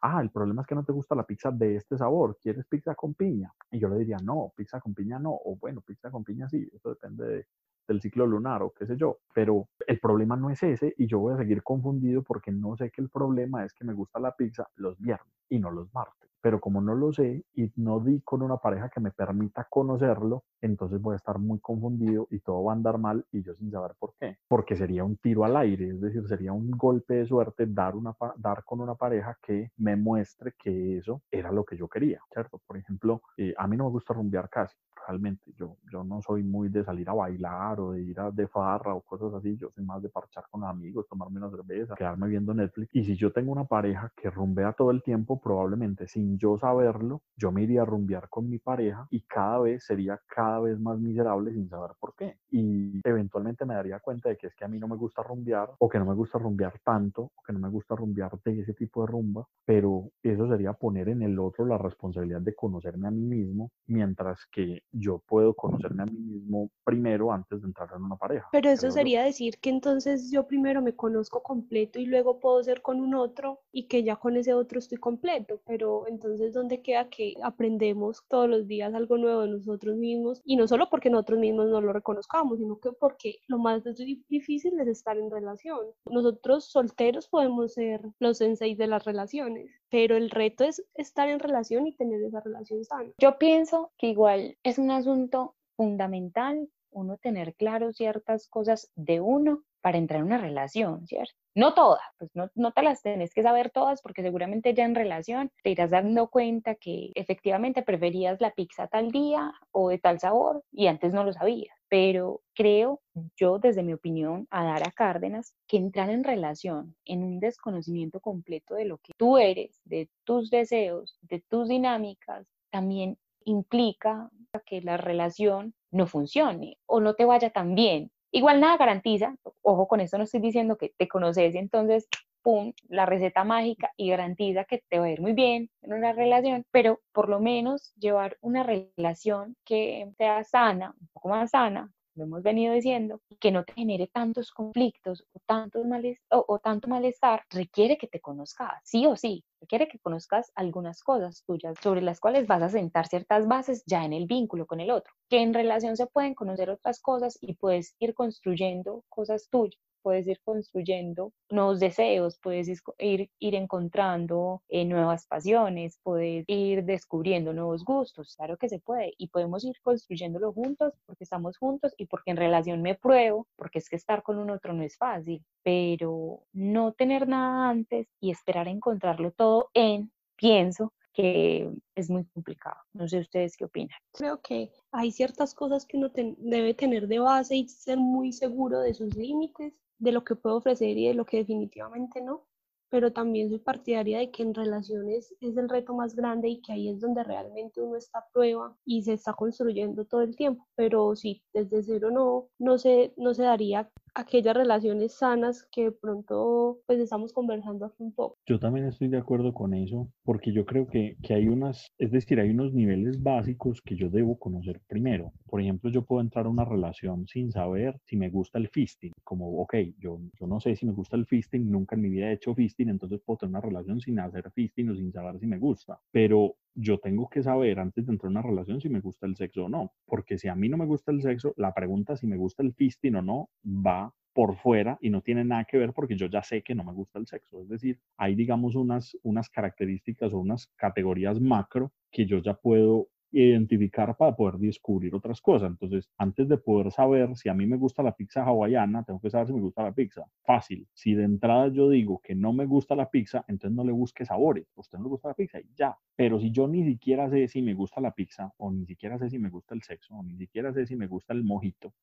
[SPEAKER 3] Ah, el problema es que no te gusta la pizza de este sabor, ¿quieres pizza con piña? Y yo le diría, no, pizza con piña no, o bueno, pizza con piña sí, eso depende de, del ciclo lunar o qué sé yo, pero el problema no es ese y yo voy a seguir confundido porque no sé que el problema es que me gusta la pizza los viernes y no los martes pero como no lo sé y no di con una pareja que me permita conocerlo, entonces voy a estar muy confundido y todo va a andar mal y yo sin saber por qué. Porque sería un tiro al aire, es decir, sería un golpe de suerte dar, una, dar con una pareja que me muestre que eso era lo que yo quería, ¿cierto? Por ejemplo, eh, a mí no me gusta rumbear casi, realmente. Yo, yo no soy muy de salir a bailar o de ir a de farra o cosas así. Yo soy más de parchar con amigos, tomarme una cerveza, quedarme viendo Netflix. Y si yo tengo una pareja que rumbea todo el tiempo, probablemente sin yo saberlo, yo me iría a rumbear con mi pareja y cada vez sería cada vez más miserable sin saber por qué. Y eventualmente me daría cuenta de que es que a mí no me gusta rumbear o que no me gusta rumbear tanto o que no me gusta rumbear de ese tipo de rumba, pero eso sería poner en el otro la responsabilidad de conocerme a mí mismo, mientras que yo puedo conocerme a mí mismo primero antes de entrar en una pareja.
[SPEAKER 2] Pero eso sería decir que entonces yo primero me conozco completo y luego puedo ser con un otro y que ya con ese otro estoy completo, pero entonces ¿dónde queda que aprendemos todos los días algo nuevo de nosotros mismos? Y no solo porque nosotros mismos no lo reconozcamos, sino que porque lo más difícil es estar en relación. Nosotros solteros podemos ser los senseis de las relaciones, pero el reto es estar en relación y tener esa relación sana.
[SPEAKER 1] Yo pienso que igual es un asunto fundamental uno tener claro ciertas cosas de uno para entrar en una relación, ¿cierto? No todas, pues no, no, te las tenés que saber todas porque seguramente ya en relación te irás dando cuenta que efectivamente preferías la pizza tal día o de tal sabor y antes no lo sabías. Pero creo yo, desde mi opinión, a Dara Cárdenas, que entrar en relación en un desconocimiento completo de lo que tú eres, de tus deseos, de tus dinámicas, también implica que la relación no funcione o no te vaya tan bien. Igual nada garantiza, ojo con esto no estoy diciendo que te conoces y entonces, pum, la receta mágica y garantiza que te va a ir muy bien en una relación, pero por lo menos llevar una relación que sea sana, un poco más sana, lo hemos venido diciendo, que no te genere tantos conflictos o, tantos males, o, tanto malestar, requiere que te conozcas, sí o sí, requiere que conozcas algunas cosas tuyas sobre las cuales vas a sentar ciertas bases ya en el vínculo con el otro, que en relación se pueden conocer otras cosas y puedes ir construyendo cosas tuyas puedes ir construyendo nuevos deseos, puedes ir, ir encontrando eh, nuevas pasiones, puedes ir descubriendo nuevos gustos, claro que se puede, y podemos ir construyéndolo juntos porque estamos juntos y porque en relación me pruebo, porque es que estar con un otro no es fácil, pero no tener nada antes y esperar a encontrarlo todo en, pienso, que es muy complicado. No sé ustedes qué opinan.
[SPEAKER 2] Creo que hay ciertas cosas que uno debe tener de base y ser muy seguro de sus límites de lo que puedo ofrecer y de lo que definitivamente no, pero también soy partidaria de que en relaciones es el reto más grande y que ahí es donde realmente uno está a prueba y se está construyendo todo el tiempo, pero sí, desde cero no, no, se, no se daría aquellas relaciones sanas que pronto pues estamos conversando aquí un poco.
[SPEAKER 3] Yo también estoy de acuerdo con eso, porque yo creo que, que hay unas, es decir, hay unos niveles básicos que yo debo conocer primero. Por ejemplo, yo puedo entrar a una relación sin saber si me gusta el fisting, como, ok, yo, yo no sé si me gusta el fisting, nunca en mi vida he hecho fisting, entonces puedo tener una relación sin hacer fisting o sin saber si me gusta, pero yo tengo que saber antes de entrar a una relación si me gusta el sexo o no, porque si a mí no me gusta el sexo, la pregunta si me gusta el fisting o no va por fuera y no tiene nada que ver porque yo ya sé que no me gusta el sexo. Es decir, hay digamos unas, unas características o unas categorías macro que yo ya puedo identificar para poder descubrir otras cosas. Entonces, antes de poder saber si a mí me gusta la pizza hawaiana, tengo que saber si me gusta la pizza. Fácil. Si de entrada yo digo que no me gusta la pizza, entonces no le busque sabores. usted no le gusta la pizza y ya. Pero si yo ni siquiera sé si me gusta la pizza, o ni siquiera sé si me gusta el sexo, o ni siquiera sé si me gusta el mojito,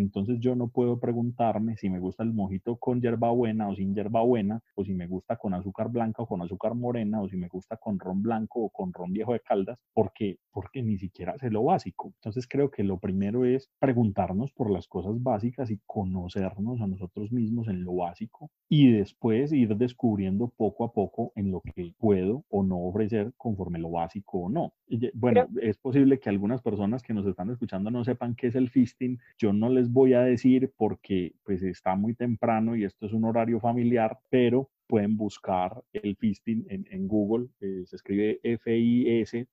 [SPEAKER 3] entonces yo no puedo preguntarme si me gusta el mojito con hierbabuena o sin hierbabuena, o si me gusta con azúcar blanca o con azúcar morena, o si me gusta con ron blanco o con ron viejo de caldas, porque, porque ni siquiera sé lo básico. Entonces creo que lo primero es preguntarnos por las cosas básicas y conocernos a nosotros mismos en lo básico y después ir descubriendo poco a poco en lo que puedo o no ofrecer conforme lo básico o no. bueno, es posible que algunas personas que nos están escuchando no sepan qué es el fisting. Yo no les voy a decir porque pues está muy temprano y esto es un horario familiar, pero pueden buscar el fisting en, Google, eh, se escribe F-I-S-T-I-N-G.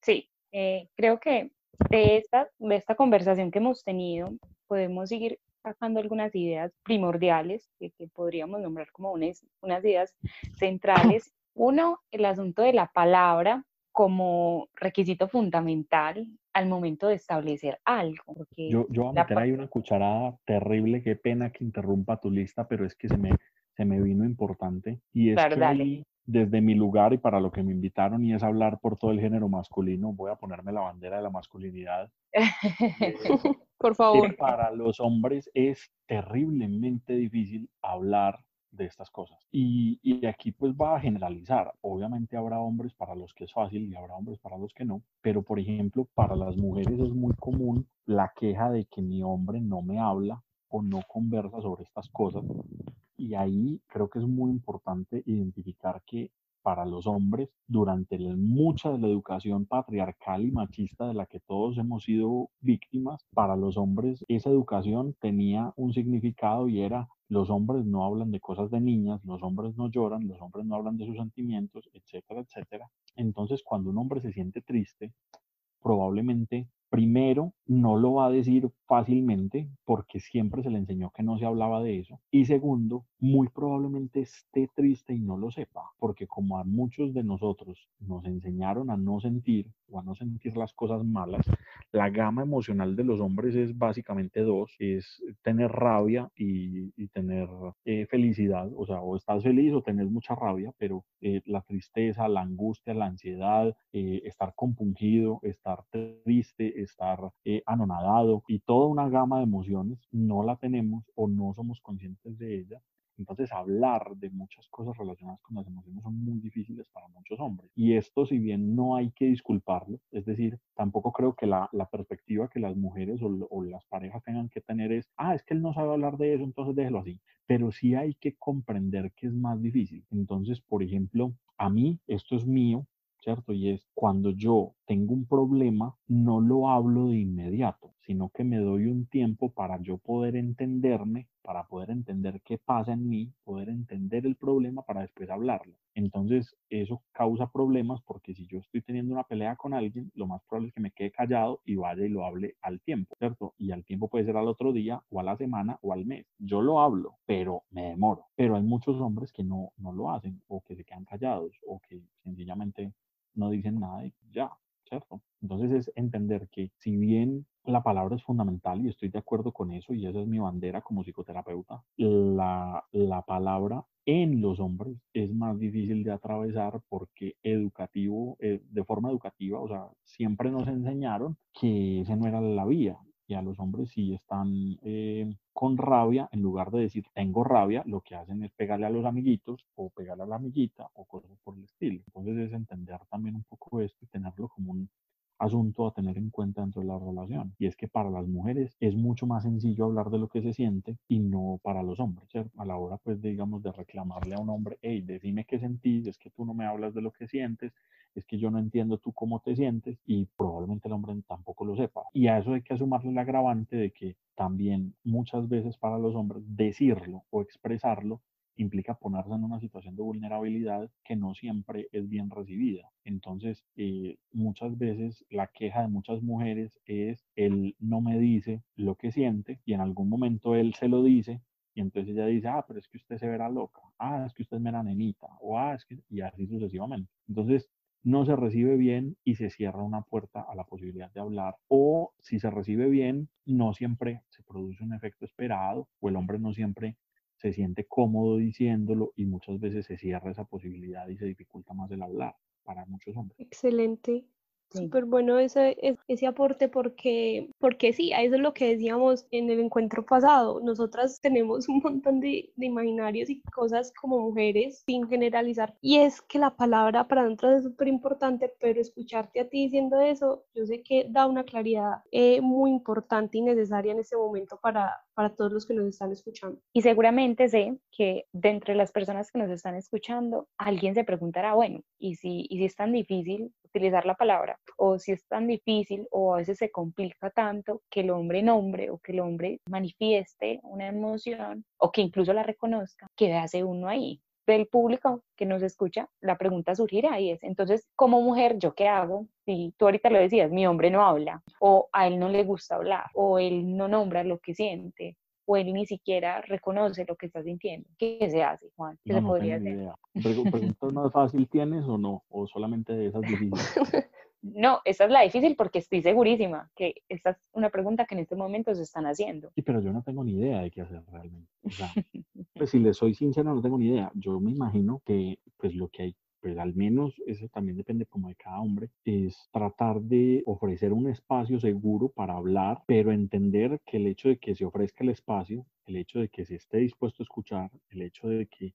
[SPEAKER 1] Sí, eh, creo que de esta, de esta conversación que hemos tenido podemos seguir sacando algunas ideas primordiales que, podríamos nombrar como unas, unas ideas centrales. Uno, el asunto de la palabra como requisito fundamental al momento de establecer algo.
[SPEAKER 3] yo, yo voy a meter ahí una cucharada terrible, qué pena que interrumpa tu lista, pero es que se me, se me vino importante. Y es que desde mi lugar y para lo que me invitaron, y es hablar por todo el género masculino, voy a ponerme la bandera de la masculinidad.
[SPEAKER 2] Eh, por favor.
[SPEAKER 3] Para los hombres es terriblemente difícil hablar de estas cosas. Y, y, aquí pues va a generalizar. Obviamente habrá hombres para los que es fácil y habrá hombres para los que no. Pero por ejemplo, para las mujeres es muy común la queja de que mi hombre no me habla o no conversa sobre estas cosas. Y ahí creo que es muy importante identificar que para los hombres durante mucha de la educación patriarcal y machista de la que todos hemos sido víctimas, para los hombres esa educación tenía un significado y era los hombres no hablan de cosas de niñas, los hombres no lloran, los hombres no hablan de sus sentimientos, etcétera, etcétera. Entonces, cuando un hombre se siente triste, probablemente primero no lo va a decir fácilmente porque siempre se le enseñó que no se hablaba de eso. Y segundo, muy probablemente esté triste y no lo sepa, porque como a muchos de nosotros nos enseñaron a no sentir o a no sentir las cosas malas, la gama emocional de los hombres es básicamente dos, es tener rabia y, tener eh, felicidad, o sea, o estás feliz o tenés mucha rabia, pero eh, la tristeza, la angustia, la ansiedad, eh, estar compungido, estar triste, estar eh, anonadado y toda una gama de emociones no la tenemos o no somos conscientes de ella. Entonces hablar de muchas cosas relacionadas con las emociones son muy difíciles para muchos hombres. Y esto, si bien no hay que disculparlo, es decir, tampoco creo que la, perspectiva que las mujeres o, o, las parejas tengan que tener es, ah, es que él no sabe hablar de eso, entonces déjelo así. Pero sí hay que comprender que es más difícil. Entonces, por ejemplo, a mí esto es mío, ¿cierto? Y es cuando yo tengo un problema, no lo hablo de inmediato, sino que me doy un tiempo para yo poder entenderme, para poder entender qué pasa en mí, poder entender el problema para después hablarlo. Entonces, eso causa problemas porque si yo estoy teniendo una pelea con alguien, lo más probable es que me quede callado y vaya y lo hable al tiempo, ¿cierto? Y al tiempo puede ser al otro día o a la semana o al mes. Yo lo hablo, pero me demoro. Pero hay muchos hombres que no, no lo hacen o que se quedan callados o que sencillamente no dicen nada y ya, ¿cierto? Entonces es entender que si bien la palabra es fundamental y estoy de acuerdo con eso y esa es mi bandera como psicoterapeuta, la, la palabra en los hombres es más difícil de atravesar porque educativo, eh, de forma educativa, o sea, siempre nos enseñaron que esa no era la vía, y a los hombres si están eh, con rabia, en lugar de decir tengo rabia, lo que hacen es pegarle a los amiguitos o pegarle a la amiguita o cosas por el estilo. Entonces es entender también un poco esto y tenerlo como un, asunto a tener en cuenta dentro de la relación. Y es que para las mujeres es mucho más sencillo hablar de lo que se siente y no para los hombres. A la hora, pues, digamos, de reclamarle a un hombre, hey, decime qué sentís, es que tú no me hablas de lo que sientes, es que yo no entiendo tú cómo te sientes y probablemente el hombre tampoco lo sepa. Y a eso hay que asumirle el agravante de que también muchas veces para los hombres decirlo o expresarlo implica ponerse en una situación de vulnerabilidad que no siempre es bien recibida. Entonces, eh, muchas veces la queja de muchas mujeres es él no me dice lo que siente y en algún momento él se lo dice y entonces ella dice, ah, pero es que usted se verá loca, ah, es que usted es mera nenita, o ah, es que, y así sucesivamente. Entonces, no se recibe bien y se cierra una puerta a la posibilidad de hablar. O si se recibe bien, no siempre se produce un efecto esperado o el hombre no siempre se siente cómodo diciéndolo y muchas veces se cierra esa posibilidad y se dificulta más el hablar para muchos hombres.
[SPEAKER 2] Excelente. Súper bueno ese, ese aporte porque, porque sí, eso es lo que decíamos en el encuentro pasado. Nosotras tenemos un montón de, de imaginarios y cosas como mujeres sin generalizar. Y es que la palabra para nosotros es súper importante, pero escucharte a ti diciendo eso, yo sé que da una claridad eh, muy importante y necesaria en ese momento para, para todos los que nos están escuchando.
[SPEAKER 1] Y seguramente sé que de entre las personas que nos están escuchando, alguien se preguntará, bueno, ¿y si, y si es tan difícil utilizar la palabra? O si es tan difícil o a veces se complica tanto que el hombre nombre o que el hombre manifieste una emoción o que incluso la reconozca, ¿qué hace uno ahí? del público que nos escucha, la pregunta surgirá y es, entonces, como mujer, ¿yo qué hago? Si tú ahorita lo decías, mi hombre no habla, o a él no le gusta hablar, o él no nombra lo que siente, o él ni siquiera reconoce lo que está sintiendo. ¿Qué se hace, Juan? ¿Qué
[SPEAKER 3] no,
[SPEAKER 1] se
[SPEAKER 3] no
[SPEAKER 1] podría
[SPEAKER 3] tengo
[SPEAKER 1] hacer?
[SPEAKER 3] ¿Preguntas más fácil tienes o no? ¿O solamente de esas difíciles?
[SPEAKER 1] No, esa es la difícil porque estoy segurísima que esta es una pregunta que en este momento se están haciendo.
[SPEAKER 3] Sí, pero yo no tengo ni idea de qué hacer realmente. O sea, pues si le soy sincero, no tengo ni idea. Yo me imagino que pues lo que hay, pues al menos eso también depende como de cada hombre, es tratar de ofrecer un espacio seguro para hablar, pero entender que el hecho de que se ofrezca el espacio, el hecho de que se esté dispuesto a escuchar, el hecho de que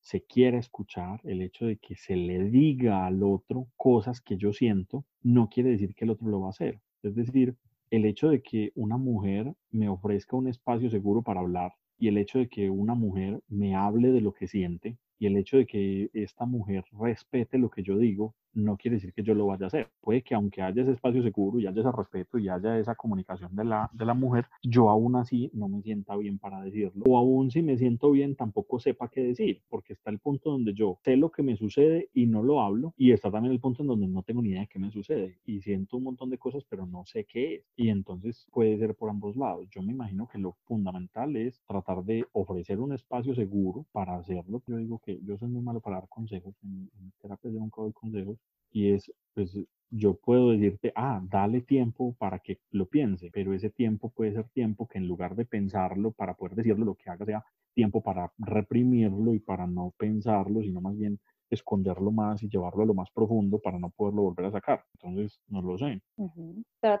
[SPEAKER 3] se quiera escuchar, el hecho de que se le diga al otro cosas que yo siento, no quiere decir que el otro lo va a hacer. Es decir, el hecho de que una mujer me ofrezca un espacio seguro para hablar y el hecho de que una mujer me hable de lo que siente y el hecho de que esta mujer respete lo que yo digo, no quiere decir que yo lo vaya a hacer. Puede que aunque haya ese espacio seguro y haya ese respeto y haya esa comunicación de la, de la mujer, yo aún así no me sienta bien para decirlo. O aún si me siento bien, tampoco sepa qué decir, porque está el punto donde yo sé lo que me sucede y no lo hablo, y está también el punto en donde no tengo ni idea de qué me sucede y siento un montón de cosas, pero no sé qué es. Y entonces puede ser por ambos lados. Yo me imagino que lo fundamental es tratar de ofrecer un espacio seguro para hacerlo. Yo digo que yo soy muy malo para dar consejos, en, en terapia yo nunca doy consejos, y es, pues yo puedo decirte, ah, dale tiempo para que lo piense, pero ese tiempo puede ser tiempo que en lugar de pensarlo para poder decirlo, lo que haga sea tiempo para reprimirlo y para no pensarlo, sino más bien esconderlo más y llevarlo a lo más profundo para no poderlo volver a sacar. Entonces, no lo sé.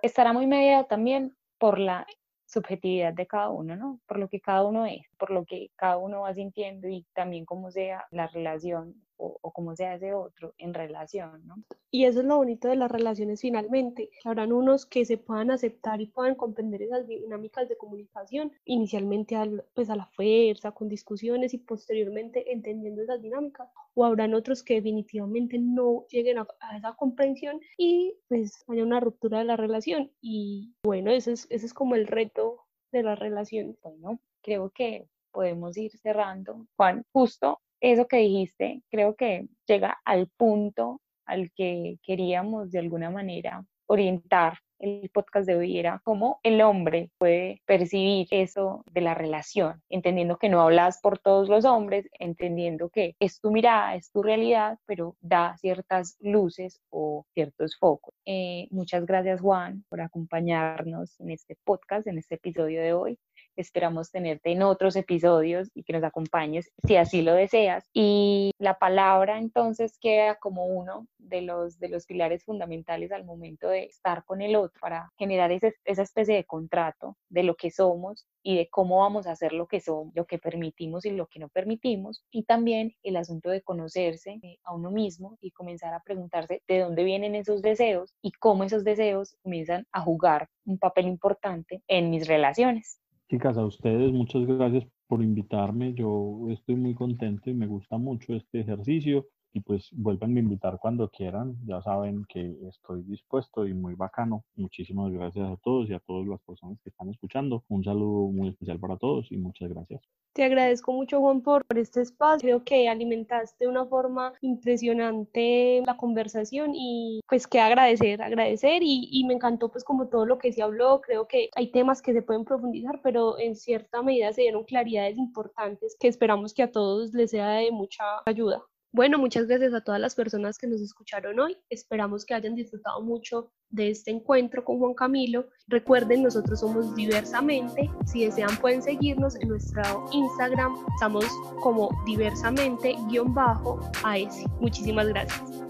[SPEAKER 1] Estará muy mediado también por la subjetividad de cada uno, ¿no? Por lo que cada uno es, por lo que cada uno va sintiendo y también cómo sea la relación o, o cómo se hace otro en relación, ¿no?
[SPEAKER 2] Y eso es lo bonito de las relaciones finalmente. Habrán unos que se puedan aceptar y puedan comprender esas dinámicas de comunicación, inicialmente al, pues a la fuerza, con discusiones y posteriormente entendiendo esas dinámicas. O habrán otros que definitivamente no lleguen a, a esa comprensión y pues haya una ruptura de la relación. Y bueno, ese es, ese es como el reto de la relación.
[SPEAKER 1] Bueno, creo que podemos ir cerrando. Juan, justo eso que dijiste, creo que llega al punto al que queríamos de alguna manera orientar el podcast de hoy era cómo el hombre puede percibir eso de la relación, entendiendo que no hablas por todos los hombres, entendiendo que es tu mirada, es tu realidad, pero da ciertas luces o ciertos focos. Eh, muchas gracias Juan por acompañarnos en este podcast, en este episodio de hoy.
[SPEAKER 4] Esperamos tenerte en otros episodios y que nos acompañes si así lo deseas. Y la palabra entonces queda como uno de los, de los pilares fundamentales al momento de estar con el otro para generar ese, esa especie de contrato de lo que somos y de cómo vamos a hacer lo que somos, lo que permitimos y lo que no permitimos. Y también el asunto de conocerse eh, a uno mismo y comenzar a preguntarse de dónde vienen esos deseos y cómo esos deseos comienzan a jugar un papel importante en mis relaciones.
[SPEAKER 3] Chicas, a ustedes muchas gracias por invitarme. Yo estoy muy contento y me gusta mucho este ejercicio y pues vuelvan a invitar cuando quieran. Ya saben que estoy dispuesto y muy bacano. Muchísimas gracias a todos y a todas las personas que están escuchando. Un saludo muy especial para todos y muchas gracias.
[SPEAKER 2] Te agradezco mucho, Juan, por, este espacio. Creo que alimentaste de una forma impresionante la conversación y pues que agradecer, agradecer y, y me encantó pues como todo lo que se habló. Creo que hay temas que se pueden profundizar, pero en cierta medida se dieron claridades importantes que esperamos que a todos les sea de mucha ayuda. Bueno, muchas gracias a todas las personas que nos escucharon hoy. Esperamos que hayan disfrutado mucho de este encuentro con Juan Camilo. Recuerden, nosotros somos diversamente. Si desean pueden seguirnos en nuestro Instagram. Estamos como diversamente-as. Muchísimas gracias.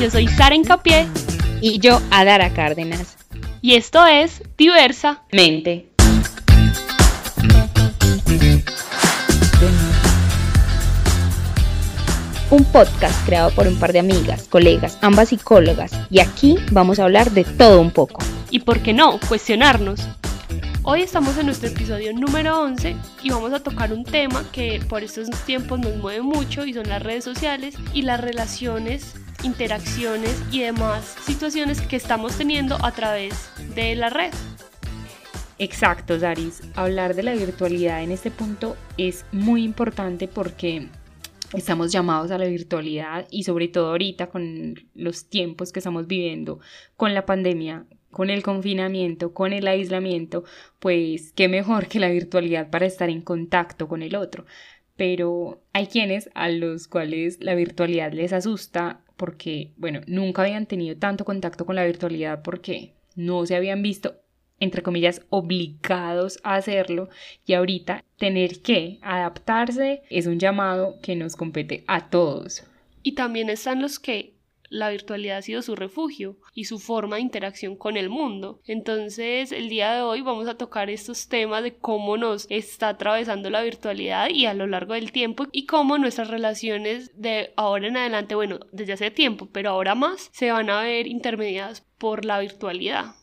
[SPEAKER 2] Yo soy Sara Encapié.
[SPEAKER 4] Y yo, Adara Cárdenas.
[SPEAKER 2] Y esto es Diversa
[SPEAKER 4] Mente. Un podcast creado por un par de amigas, colegas, ambas psicólogas. Y aquí vamos a hablar de todo un poco.
[SPEAKER 2] Y por qué no, cuestionarnos. Hoy estamos en nuestro episodio número 11 y vamos a tocar un tema que por estos tiempos nos mueve mucho y son las redes sociales y las relaciones interacciones y demás situaciones que estamos teniendo a través de la red.
[SPEAKER 4] Exacto, Daris. Hablar de la virtualidad en este punto es muy importante porque estamos llamados a la virtualidad y sobre todo ahorita con los tiempos que estamos viviendo con la pandemia, con el confinamiento, con el aislamiento, pues qué mejor que la virtualidad para estar en contacto con el otro. Pero hay quienes a los cuales la virtualidad les asusta porque, bueno, nunca habían tenido tanto contacto con la virtualidad porque no se habían visto, entre comillas, obligados a hacerlo y ahorita tener que adaptarse es un llamado que nos compete a todos.
[SPEAKER 2] Y también están los que la virtualidad ha sido su refugio y su forma de interacción con el mundo. Entonces, el día de hoy vamos a tocar estos temas de cómo nos está atravesando la virtualidad y a lo largo del tiempo y cómo nuestras relaciones de ahora en adelante, bueno, desde hace tiempo, pero ahora más, se van a ver intermediadas por la virtualidad.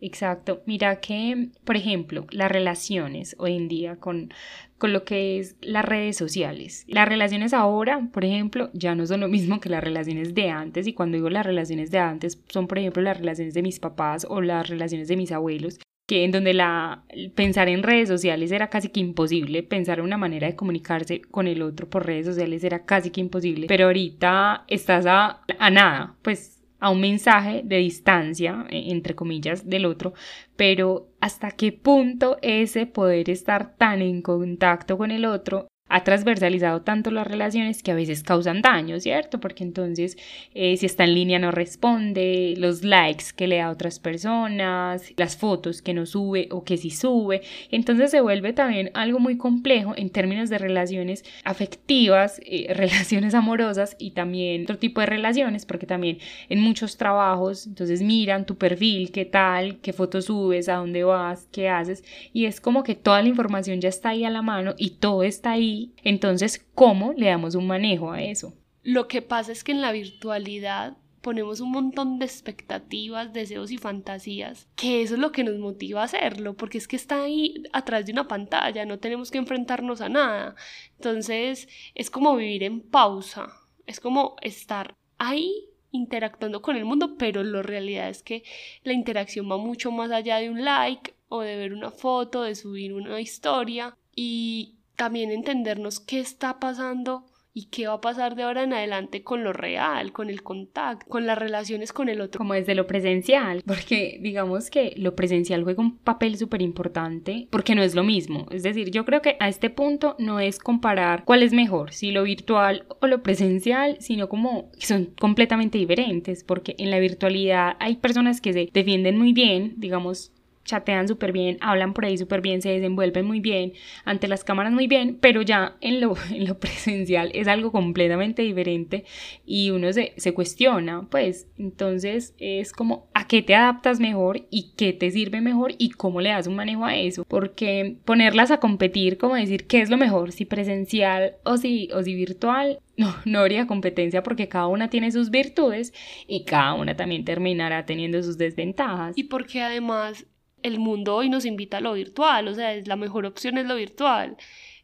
[SPEAKER 4] Exacto. Mira que, por ejemplo, las relaciones hoy en día con, con lo que es las redes sociales. Las relaciones ahora, por ejemplo, ya no son lo mismo que las relaciones de antes. Y cuando digo las relaciones de antes, son, por ejemplo, las relaciones de mis papás o las relaciones de mis abuelos que en donde la pensar en redes sociales era casi que imposible, pensar en una manera de comunicarse con el otro por redes sociales era casi que imposible, pero ahorita estás a, a nada, pues a un mensaje de distancia, eh, entre comillas, del otro, pero hasta qué punto ese poder estar tan en contacto con el otro ha transversalizado tanto las relaciones que a veces causan daño, ¿cierto? Porque entonces eh, si está en línea no responde, los likes que le da a otras personas, las fotos que no sube o que sí sube, entonces se vuelve también algo muy complejo en términos de relaciones afectivas, eh, relaciones amorosas y también otro tipo de relaciones, porque también en muchos trabajos, entonces miran tu perfil, qué tal, qué fotos subes, a dónde vas, qué haces, y es como que toda la información ya está ahí a la mano y todo está ahí entonces, ¿cómo le damos un manejo a eso?
[SPEAKER 2] Lo que pasa es que en la virtualidad ponemos un montón de expectativas, deseos y fantasías, que eso es lo que nos motiva a hacerlo, porque es que está ahí atrás de una pantalla, no tenemos que enfrentarnos a nada. Entonces, es como vivir en pausa, es como estar ahí interactuando con el mundo, pero la realidad es que la interacción va mucho más allá de un like o de ver una foto, de subir una historia y también entendernos qué está pasando ¿Y qué va a pasar de ahora en adelante con lo real, con el contacto, con las relaciones con el otro?
[SPEAKER 4] Como desde lo presencial, porque digamos que lo presencial juega un papel súper importante porque no es lo mismo. Es decir, yo creo que a este punto no es comparar cuál es mejor, si lo virtual o lo presencial, sino como son completamente diferentes, porque en la virtualidad hay personas que se defienden muy bien, digamos, chatean súper bien, hablan por ahí súper bien, se desenvuelven muy bien, ante las cámaras muy bien, pero ya en lo, en lo presencial es algo completamente diferente y uno se, se cuestiona, pues entonces es como a qué te adaptas mejor y qué te sirve mejor y cómo le das un manejo a eso, porque ponerlas a competir, como decir qué es lo mejor, si presencial o si, o si virtual, no, no habría competencia porque cada una tiene sus virtudes y cada una también terminará teniendo sus desventajas.
[SPEAKER 2] Y porque además el mundo hoy nos invita a lo virtual, o sea, es la mejor opción es lo virtual.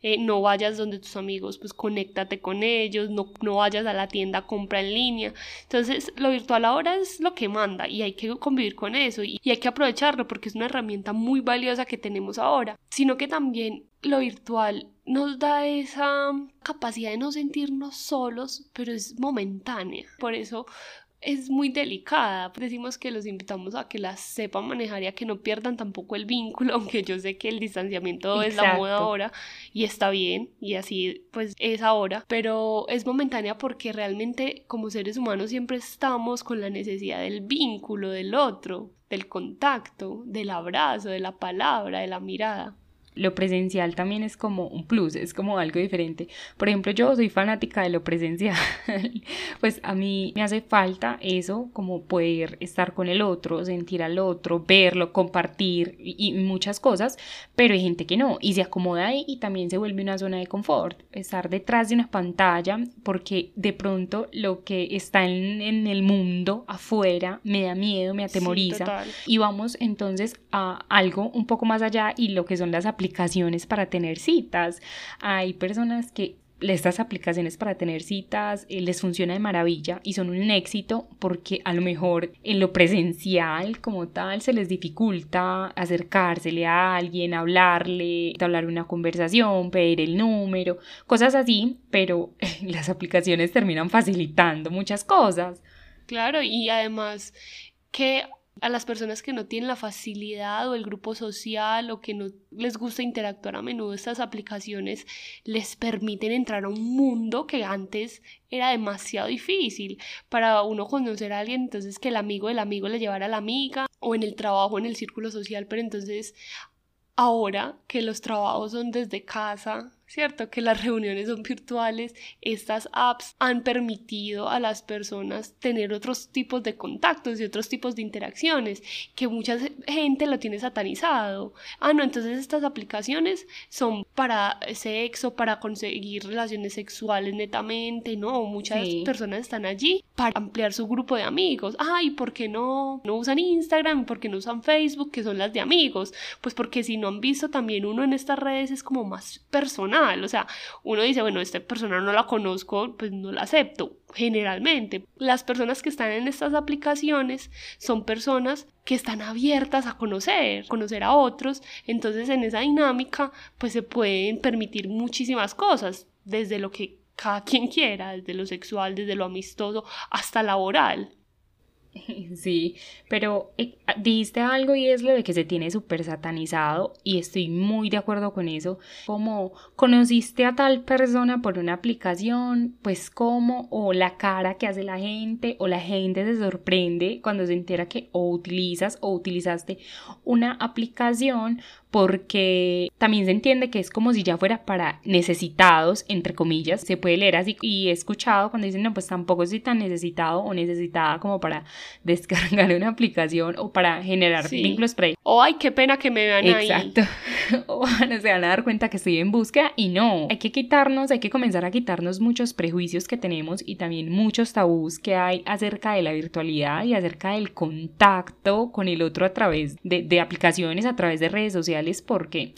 [SPEAKER 2] Eh, no vayas donde tus amigos, pues conéctate con ellos, no, no vayas a la tienda, compra en línea. Entonces, lo virtual ahora es lo que manda y hay que convivir con eso y, y hay que aprovecharlo porque es una herramienta muy valiosa que tenemos ahora, sino que también lo virtual nos da esa capacidad de no sentirnos solos, pero es momentánea. Por eso es muy delicada. Decimos que los invitamos a que la sepan manejar y a que no pierdan tampoco el vínculo, aunque yo sé que el distanciamiento es la moda ahora y está bien y así pues es ahora, pero es momentánea porque realmente como seres humanos siempre estamos con la necesidad del vínculo del otro, del contacto, del abrazo, de la palabra, de la mirada
[SPEAKER 4] lo presencial también es como un plus, es como algo diferente. Por ejemplo, yo soy fanática de lo presencial, pues a mí me hace falta eso, como poder estar con el otro, sentir al otro, verlo, compartir y, muchas cosas, pero hay gente que no y se acomoda ahí y también se vuelve una zona de confort, estar detrás de una pantalla porque de pronto lo que está en, en el mundo afuera me da miedo, me atemoriza. y vamos entonces a algo un poco más allá y lo que son las aplicaciones aplicaciones para tener citas. Hay personas que estas aplicaciones para tener citas eh, les funciona de maravilla y son un éxito porque a lo mejor en lo presencial como tal se les dificulta acercársele a alguien, hablarle, hablar una conversación, pedir el número, cosas así, pero las aplicaciones terminan facilitando muchas cosas.
[SPEAKER 2] Claro, y además que a las personas que no tienen la facilidad o el grupo social o que no les gusta interactuar a menudo, estas aplicaciones les permiten entrar a un mundo que antes era demasiado difícil para uno conocer a alguien, entonces que el amigo del amigo le llevara a la amiga o en el trabajo, en el círculo social, pero entonces ahora que los trabajos son desde casa, ¿cierto? Que las reuniones son virtuales, estas apps han permitido a las personas tener otros tipos de contactos y otros tipos de interacciones que mucha gente lo tiene satanizado. Ah, no, entonces estas aplicaciones son para sexo, para conseguir relaciones sexuales netamente, no, muchas personas están allí para ampliar su grupo de amigos. Ah, ¿y por qué no, no usan Instagram? ¿Por qué no usan Facebook, que son las de amigos? Pues porque si no han visto también uno en estas redes es como más personal o sea, uno dice, bueno, esta persona no la conozco, pues no la acepto. Generalmente, las personas que están en estas aplicaciones son personas que están abiertas a conocer, conocer a otros, entonces en esa dinámica pues se pueden permitir muchísimas cosas, desde lo que cada quien quiera, desde lo sexual, desde lo amistoso, hasta laboral.
[SPEAKER 4] Sí, pero eh, dijiste algo y es lo de que se tiene súper satanizado y estoy muy de acuerdo con eso. Como conociste a tal persona por una aplicación, pues cómo, o la cara que hace la gente, o la gente se sorprende cuando se entera que o utilizas o utilizaste una aplicación porque también se entiende que es como si ya fuera para necesitados, entre comillas, se puede leer así y he escuchado cuando dicen, no, pues tampoco soy tan necesitado o necesitada como para descargar una aplicación o para generar vínculos pre.
[SPEAKER 2] O ay, qué pena que me vean
[SPEAKER 4] ahí. Exacto. o se van a dar cuenta que estoy en búsqueda y no, hay que quitarnos, hay que comenzar a quitarnos muchos prejuicios que tenemos y también muchos tabús que hay acerca de la virtualidad y acerca del contacto con el otro a través de, de aplicaciones, a través de redes sociales porque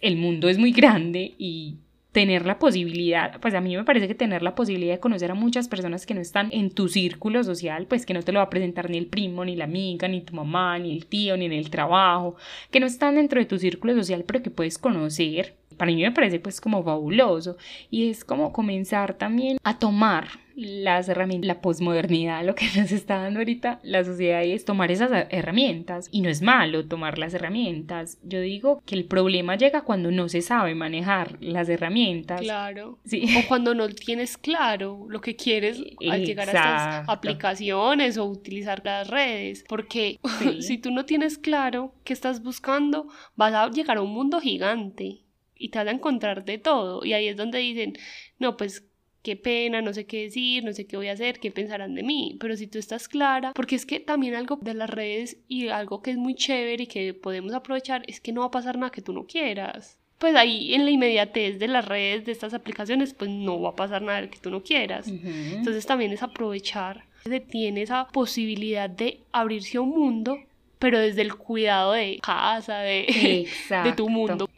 [SPEAKER 4] el mundo es muy grande y tener la posibilidad, pues a mí me parece que tener la posibilidad de conocer a muchas personas que no están en tu círculo social, pues que no te lo va a presentar ni el primo, ni la amiga, ni tu mamá, ni el tío, ni en el trabajo, que no están dentro de tu círculo social, pero que puedes conocer para mí me parece pues como fabuloso. Y es como comenzar también a tomar las herramientas, la posmodernidad, lo que nos está dando ahorita la sociedad es tomar esas herramientas. Y no es malo tomar las herramientas. Yo digo que el problema llega cuando no se sabe manejar las herramientas.
[SPEAKER 2] Claro. O cuando no tienes claro lo que quieres al llegar a estas aplicaciones o utilizar las redes, porque si tú no tienes claro qué estás buscando, vas a llegar a un mundo gigante y te vas a encontrar de todo. Y ahí es donde dicen, no, pues qué pena, no sé qué decir, no sé qué voy a hacer, qué pensarán de mí, pero si tú estás clara, porque es que también algo de las redes y algo que es muy chévere y que podemos aprovechar es que no va a pasar nada que tú no quieras. Pues ahí en la inmediatez de las redes, de estas aplicaciones, pues no va a pasar nada que tú no quieras. Entonces también es aprovechar, se tiene esa posibilidad de abrirse a un mundo, pero desde el cuidado de casa, de, de tu mundo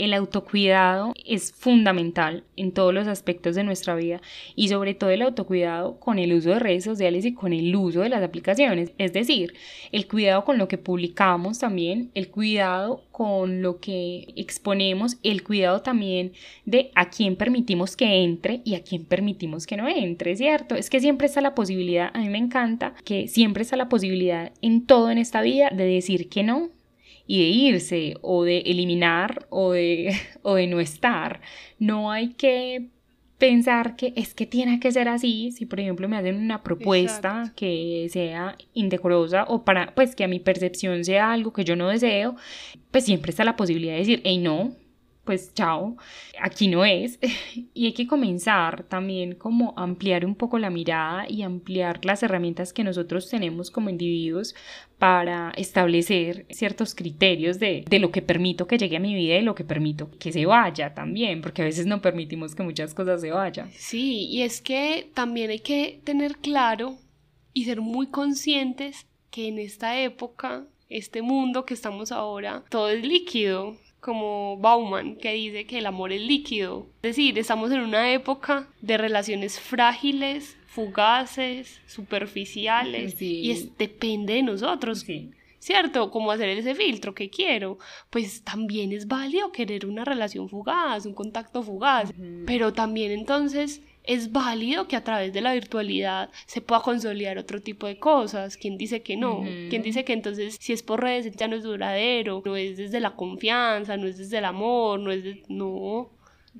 [SPEAKER 4] el autocuidado es fundamental en todos los aspectos de nuestra vida y sobre todo el autocuidado con el uso de redes sociales y con el uso de las aplicaciones, es decir, el cuidado con lo que publicamos también, el cuidado con lo que exponemos, el cuidado también de a quién permitimos que entre y a quién permitimos que no entre, ¿cierto? Es que siempre está la posibilidad, a mí me encanta que siempre está la posibilidad en todo en esta vida de decir que no, y de irse o de eliminar o de, o de no estar. No hay que pensar que es que tiene que ser así, si por ejemplo me hacen una propuesta que sea indecorosa o para pues que a mi percepción sea algo que yo no deseo, pues siempre está la posibilidad de decir, hey no, pues chao, aquí no es. y hay que comenzar también como ampliar un poco la mirada y ampliar las herramientas que nosotros tenemos como individuos para establecer ciertos criterios de, de, lo que permito que llegue a mi vida y lo que permito que se vaya también, porque a veces no permitimos que muchas cosas se vayan.
[SPEAKER 2] Sí, y es que también hay que tener claro y ser muy conscientes que en esta época, este mundo que estamos ahora, todo es líquido como Bauman, que dice que el amor es líquido. Es decir, estamos en una época de relaciones frágiles, fugaces, superficiales, y es, depende de nosotros. ¿Cierto? Como hacer ese filtro que quiero. Pues también es válido querer una relación fugaz, un contacto fugaz. Pero también entonces es válido que a través de la virtualidad se pueda consolidar otro tipo de cosas. ¿Quién dice que no? ¿Quién dice que entonces si es por redes ya no es duradero? No es desde la confianza, no es desde el amor, no es de... No.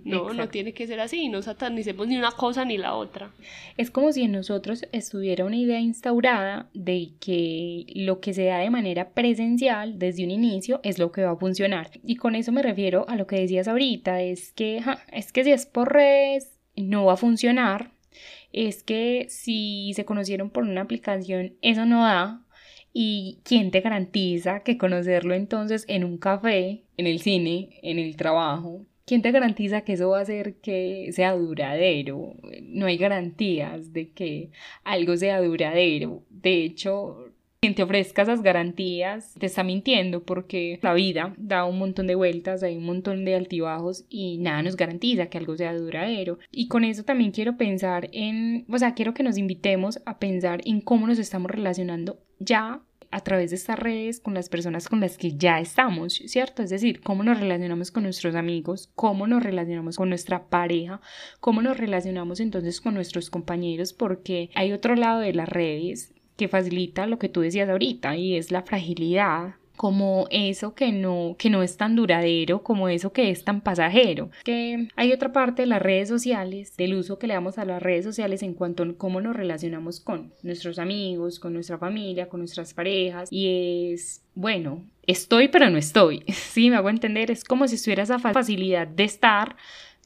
[SPEAKER 2] No, no tiene que ser así, no satanicemos ni una cosa ni la otra.
[SPEAKER 4] Es como si en nosotros estuviera una idea instaurada de que lo que se da de manera presencial desde un inicio es lo que va a funcionar. Y con eso me refiero a lo que decías ahorita, es que es que si es por redes no va a funcionar, es que si se conocieron por una aplicación, eso no da. ¿Y quién te garantiza que conocerlo entonces en un café, en el cine, en el trabajo? ¿Quién te garantiza que eso va a hacer que sea duradero? No hay garantías de que algo sea duradero. De hecho, quien te ofrezca esas garantías te está mintiendo porque la vida da un montón de vueltas, hay un montón de altibajos y nada nos garantiza que algo sea duradero. Y con eso también quiero pensar en, o sea, quiero que nos invitemos a pensar en cómo nos estamos relacionando ya a través de estas redes con las personas con las que ya estamos, ¿cierto? Es decir, cómo nos relacionamos con nuestros amigos, cómo nos relacionamos con nuestra pareja, cómo nos relacionamos entonces con nuestros compañeros, porque hay otro lado de las redes que facilita lo que tú decías ahorita y es la fragilidad como eso que no, que no es tan duradero, como eso que es tan pasajero. Que hay otra parte de las redes sociales, del uso que le damos a las redes sociales en cuanto a cómo nos relacionamos con nuestros amigos, con nuestra familia, con nuestras parejas, y es, bueno, estoy pero no estoy, sí, me hago entender, es como si estuviera esa facilidad de estar,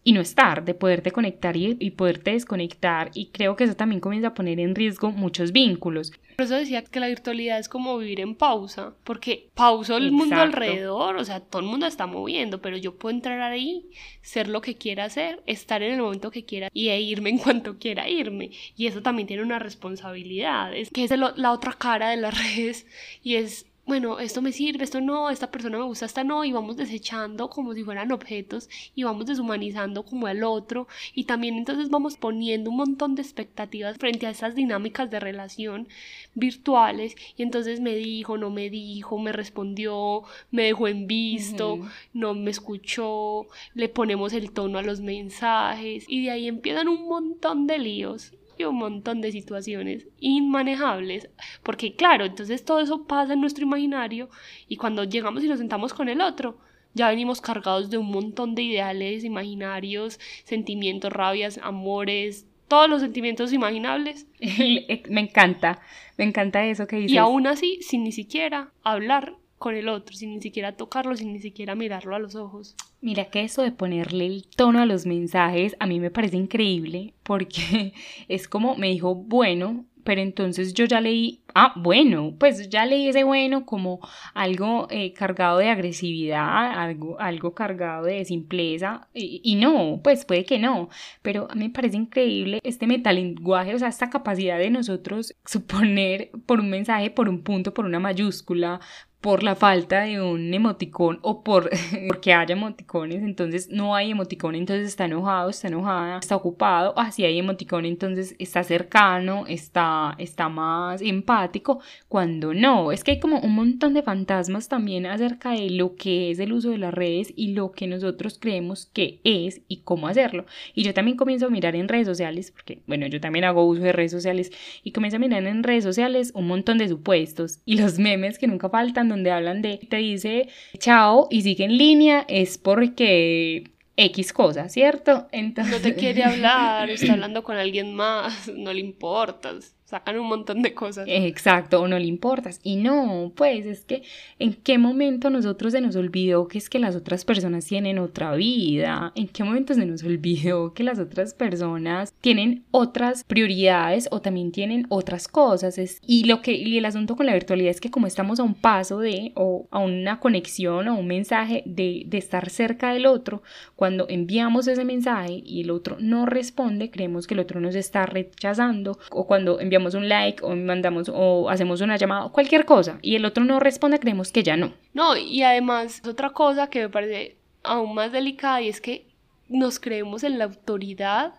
[SPEAKER 4] y no estar, de poderte conectar y, poderte desconectar. Y creo que eso también comienza a poner en riesgo muchos vínculos.
[SPEAKER 2] Por eso decía que la virtualidad es como vivir en pausa, porque pauso el mundo alrededor, o sea, todo el mundo está moviendo, pero yo puedo entrar ahí, ser lo que quiera hacer, estar en el momento que quiera y e irme en cuanto quiera irme. Y eso también tiene una responsabilidad, es que es la otra cara de las redes y es bueno, esto me sirve, esto no, esta persona me gusta, esta no, y vamos desechando como si fueran objetos y vamos deshumanizando como al otro. Y también entonces vamos poniendo un montón de expectativas frente a esas dinámicas de relación virtuales. Y entonces me dijo, no me dijo, me respondió, me dejó en visto, no me escuchó, le ponemos el tono a los mensajes. Y de ahí empiezan un montón de líos y un montón de situaciones inmanejables, porque claro, entonces todo eso pasa en nuestro imaginario y cuando llegamos y nos sentamos con el otro, ya venimos cargados de un montón de ideales imaginarios, sentimientos, rabias, amores, todos los sentimientos imaginables.
[SPEAKER 4] me encanta, me encanta eso que dices.
[SPEAKER 2] Y aún así, sin ni siquiera hablar con el otro, sin ni siquiera tocarlo, sin ni siquiera mirarlo a los ojos.
[SPEAKER 4] Mira que eso de ponerle el tono a los mensajes a mí me parece increíble porque es como me dijo, bueno, pero entonces yo ya leí, ah, bueno, pues ya leí ese bueno como algo eh, cargado de agresividad, algo, algo cargado de simpleza, y, no, pues puede que no, pero a mí me parece increíble este metalenguaje, o sea, esta capacidad de nosotros suponer por un mensaje, por un punto, por una mayúscula, por la falta de un emoticón o por porque haya emoticones, entonces no hay emoticón, entonces está enojado, está enojada, está ocupado, así hay emoticón, entonces está cercano, está, está más empático, cuando no, es que hay como un montón de fantasmas también acerca de lo que es el uso de las redes y lo que nosotros creemos que es y cómo hacerlo. Y yo también comienzo a mirar en redes sociales, porque bueno, yo también hago uso de redes sociales y comienzo a mirar en redes sociales un montón de supuestos y los memes que nunca faltan donde hablan de, te dice chao y sigue en línea, es porque X cosa, ¿cierto?
[SPEAKER 2] Entonces... No te quiere hablar, está hablando con alguien más, no le importas sacan un montón de cosas.
[SPEAKER 4] Exacto, o no le importas. Y no, pues es que en qué momento nosotros se nos olvidó que es que las otras personas tienen otra vida, en qué momento se nos olvidó que las otras personas tienen otras prioridades o también tienen otras cosas. Es, y lo que y el asunto con la virtualidad es que como estamos a un paso de o a una conexión o un mensaje de, de estar cerca del otro, cuando enviamos ese mensaje y el otro no responde, creemos que el otro nos está rechazando o cuando un like o mandamos o hacemos una llamada, cualquier cosa, y el otro no responde, creemos que ya no.
[SPEAKER 2] No, y además otra cosa que me parece aún más delicada y es que nos creemos en la autoridad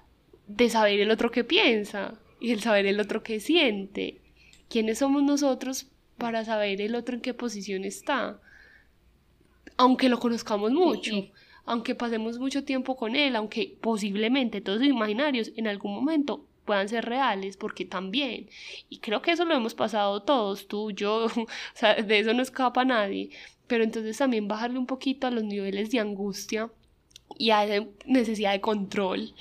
[SPEAKER 2] de saber el otro que piensa y el saber el otro que siente. ¿Quiénes somos nosotros para saber el otro en qué posición está? Aunque lo conozcamos mucho. aunque pasemos mucho tiempo con él, aunque posiblemente todos los imaginarios en algún momento puedan ser reales, porque también, y creo que eso lo hemos pasado todos, tú, yo, o sea, de eso no escapa nadie, pero entonces también bajarle un poquito a los niveles de angustia y a esa necesidad de control,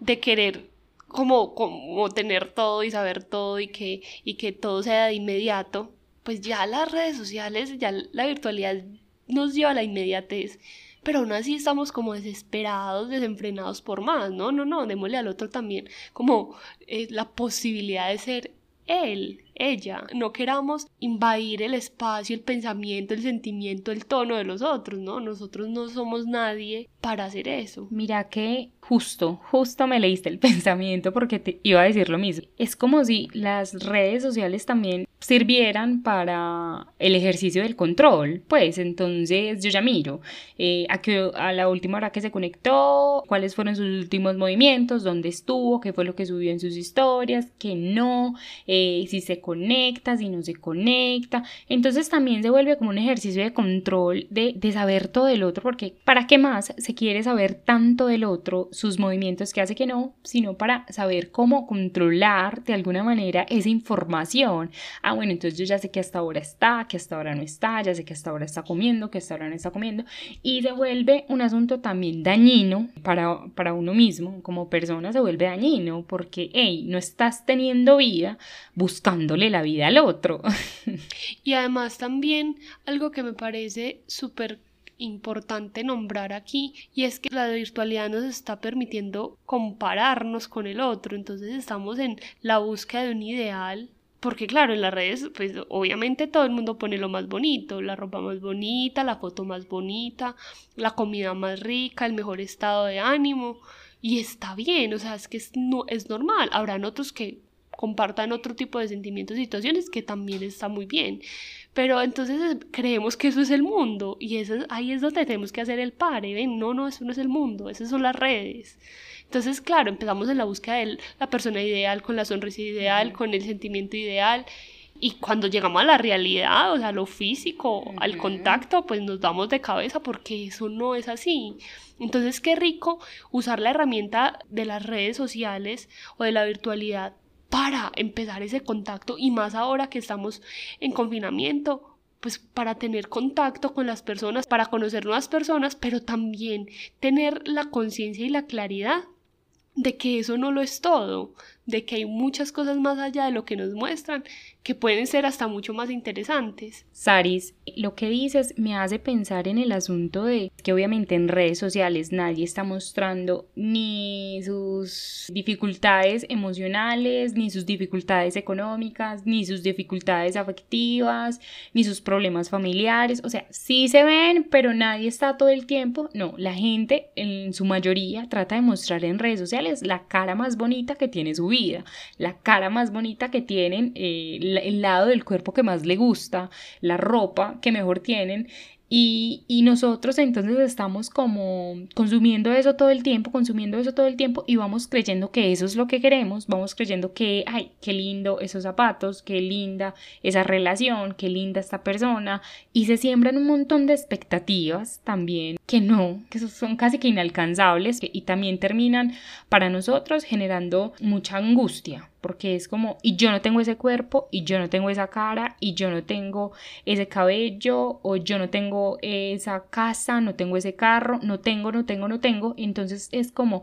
[SPEAKER 2] de querer como, como tener todo y saber todo y que, y que todo sea de inmediato, pues ya las redes sociales, ya la virtualidad nos lleva a la inmediatez pero aún así estamos como desesperados, desenfrenados por más, no, no, no, démosle al otro también como eh, la posibilidad de ser él, ella. No queramos invadir el espacio, el pensamiento, el sentimiento, el tono de los otros, ¿no? Nosotros no somos nadie para hacer eso.
[SPEAKER 4] Mira que justo, justo me leíste el pensamiento porque te iba a decir lo mismo. Es como si las redes sociales también sirvieran para el ejercicio del control. Pues entonces yo ya miro eh, a, que, a la última hora que se conectó, cuáles fueron sus últimos movimientos, dónde estuvo, qué fue lo que subió en sus historias, qué no, eh, si se conecta, si no se conecta. Entonces también se vuelve como un ejercicio de control de, de saber todo del otro, porque ¿para qué más se quiere saber tanto del otro, sus movimientos que hace que no, sino para saber cómo controlar de alguna manera esa información? ah, bueno, entonces yo ya sé que hasta ahora está, que hasta ahora no está, ya sé que hasta ahora está comiendo, que hasta ahora no está comiendo, y se vuelve un asunto también dañino para, para uno mismo, como persona se vuelve dañino, porque, hey, no estás teniendo vida buscándole la vida al otro.
[SPEAKER 2] y además también algo que me parece súper importante nombrar aquí y es que la virtualidad nos está permitiendo compararnos con el otro entonces estamos en la búsqueda de un ideal porque claro, en las redes, pues obviamente todo el mundo pone lo más bonito, la ropa más bonita, la foto más bonita, la comida más rica, el mejor estado de ánimo, y está bien, o sea, es que es, no, es normal. Habrán otros que compartan otro tipo de sentimientos y situaciones que también está muy bien. Pero entonces eh, creemos que eso es el mundo y eso, ahí es donde tenemos que hacer el pare, ¿ven? No, no, eso no es el mundo, esas son las redes. Entonces, claro, empezamos en la búsqueda de la persona ideal, con la sonrisa ideal, con el sentimiento ideal. Y cuando llegamos a la realidad, o sea, lo físico, al contacto, pues nos damos de cabeza porque eso no es así. Entonces, qué rico usar la herramienta de las redes sociales o de la virtualidad para empezar ese contacto y más ahora que estamos en confinamiento, pues para tener contacto con las personas, para conocer nuevas personas, pero también tener la conciencia y la claridad de que eso no lo es todo, de que hay muchas cosas más allá de lo que nos muestran que pueden ser hasta mucho más interesantes.
[SPEAKER 4] Saris, lo que dices me hace pensar en el asunto de que obviamente en redes sociales nadie está mostrando ni sus dificultades emocionales, ni sus dificultades económicas, ni sus dificultades afectivas, ni sus problemas familiares. O sea, sí se ven, pero nadie está todo el tiempo. No, la gente en su mayoría trata de mostrar en redes sociales la cara más bonita que tiene su vida, la cara más bonita que tienen. Eh, el lado del cuerpo que más le gusta, la ropa que mejor tienen y, nosotros entonces estamos como consumiendo eso todo el tiempo, consumiendo eso todo el tiempo y vamos creyendo que eso es lo que queremos, vamos creyendo que, ay, qué lindo esos zapatos, qué linda esa relación, qué linda esta persona y se siembran un montón de expectativas también que no, que son casi que inalcanzables y también terminan para nosotros generando mucha angustia porque es como, y yo no tengo ese cuerpo, y yo no tengo esa cara, y yo no tengo ese cabello, o yo no tengo esa casa, no tengo ese carro, no tengo, no tengo, no tengo. Entonces es como,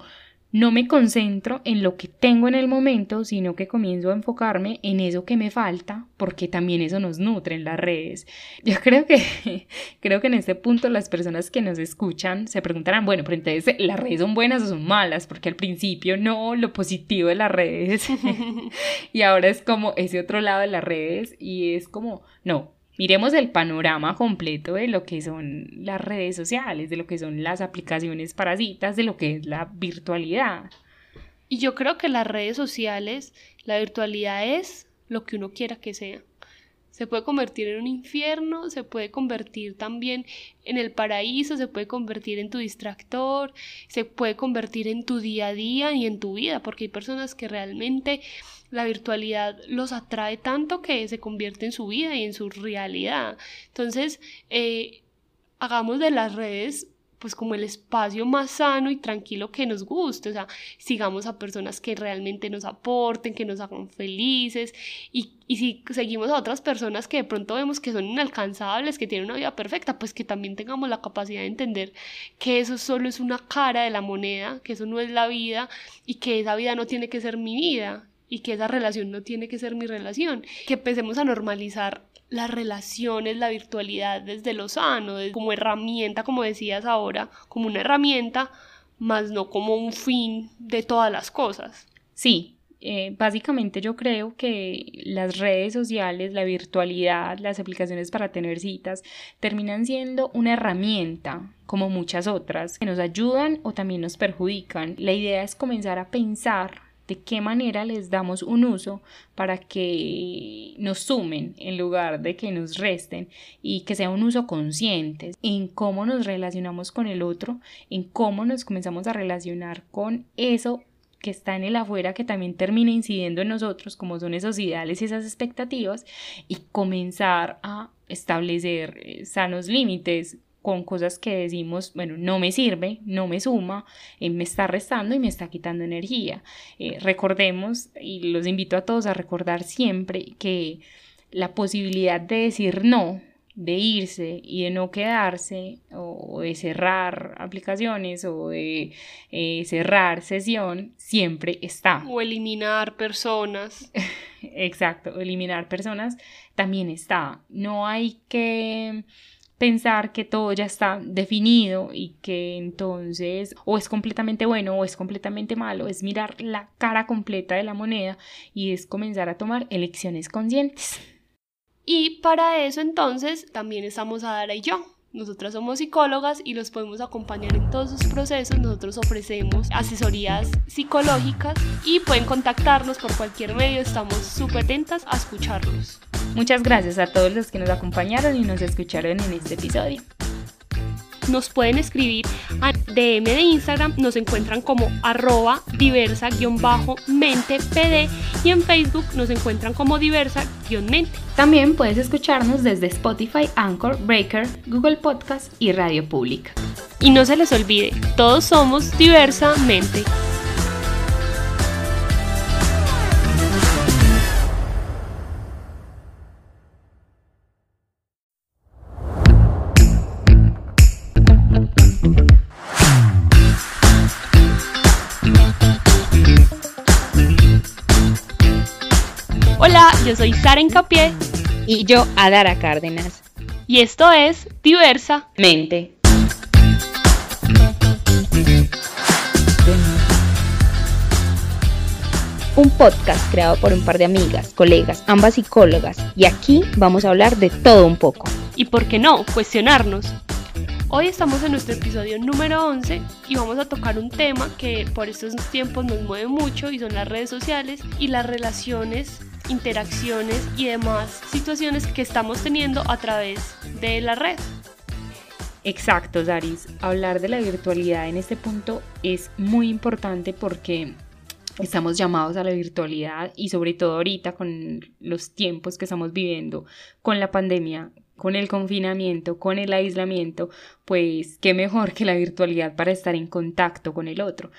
[SPEAKER 4] no me concentro en lo que tengo en el momento, sino que comienzo a enfocarme en eso que me falta, porque también eso nos nutre en las redes. Yo creo que, creo que en este punto las personas que nos escuchan se preguntarán, bueno, pero entonces las redes son buenas o son malas, porque al principio no, lo positivo de las redes, y ahora es como ese otro lado de las redes, y es como, no, Miremos el panorama completo de lo que son las redes sociales, de lo que son las aplicaciones parasitas, de lo que es la virtualidad.
[SPEAKER 2] Y yo creo que las redes sociales, la virtualidad es lo que uno quiera que sea. Se puede convertir en un infierno, se puede convertir también en el paraíso, se puede convertir en tu distractor, se puede convertir en tu día a día y en tu vida, porque hay personas que realmente la virtualidad los atrae tanto que se convierte en su vida y en su realidad. Entonces, eh, hagamos de las redes pues como el espacio más sano y tranquilo que nos guste, o sea, sigamos a personas que realmente nos aporten, que nos hagan felices y, y si seguimos a otras personas que de pronto vemos que son inalcanzables, que tienen una vida perfecta, pues que también tengamos la capacidad de entender que eso solo es una cara de la moneda, que eso no es la vida y que esa vida no tiene que ser mi vida y que esa relación no tiene que ser mi relación, que empecemos a normalizar las relaciones, la virtualidad desde lo sano, como herramienta, como decías ahora, como una herramienta, más no como un fin de todas las cosas.
[SPEAKER 4] Sí, eh, básicamente yo creo que las redes sociales, la virtualidad, las aplicaciones para tener citas terminan siendo una herramienta como muchas otras que nos ayudan o también nos perjudican. La idea es comenzar a pensar de qué manera les damos un uso para que nos sumen en lugar de que nos resten y que sea un uso consciente en cómo nos relacionamos con el otro, en cómo nos comenzamos a relacionar con eso que está en el afuera que también termina incidiendo en nosotros como son esos ideales y esas expectativas y comenzar a establecer eh, sanos límites con cosas que decimos, bueno, no me sirve, no me suma, eh, me está restando y me está quitando energía. Eh, recordemos, y los invito a todos a recordar siempre que la posibilidad de decir no, de irse y de no quedarse, o de cerrar aplicaciones, o de eh, cerrar sesión, siempre está.
[SPEAKER 2] O eliminar personas.
[SPEAKER 4] Exacto, eliminar personas también está. No hay que pensar que todo ya está definido y que entonces o es completamente bueno o es completamente malo, es mirar la cara completa de la moneda y es comenzar a tomar elecciones conscientes.
[SPEAKER 2] Y para eso entonces también estamos Adara y yo. Nosotras somos psicólogas y los podemos acompañar en todos sus procesos. Nosotros ofrecemos asesorías psicológicas y pueden contactarnos por cualquier medio. Estamos súper atentas a escucharlos.
[SPEAKER 4] Muchas gracias a todos los que nos acompañaron y nos escucharon en este episodio
[SPEAKER 2] nos pueden escribir a DM de Instagram, nos encuentran como arroba diversa-mentepd y en Facebook nos encuentran como diversa-mente.
[SPEAKER 4] También puedes escucharnos desde Spotify, Anchor, Breaker, Google Podcast y Radio Pública.
[SPEAKER 2] Y no se les olvide, todos somos diversamente. Yo soy Sara Encapié.
[SPEAKER 1] Y yo, Adara Cárdenas.
[SPEAKER 2] Y esto es Diversa
[SPEAKER 1] Mente. Un podcast creado por un par de amigas, colegas, ambas psicólogas. Y aquí vamos a hablar de todo un poco.
[SPEAKER 2] Y por qué no, cuestionarnos. Hoy estamos en nuestro episodio número 11 y vamos a tocar un tema que por estos tiempos nos mueve mucho y son las redes sociales y las relaciones interacciones y demás situaciones que estamos teniendo a través de la red.
[SPEAKER 4] Exacto, Daris. Hablar de la virtualidad en este punto es muy importante porque estamos llamados a la virtualidad y sobre todo ahorita con los tiempos que estamos viviendo, con la pandemia, con el confinamiento, con el aislamiento, pues qué mejor que la virtualidad para estar en contacto con el otro.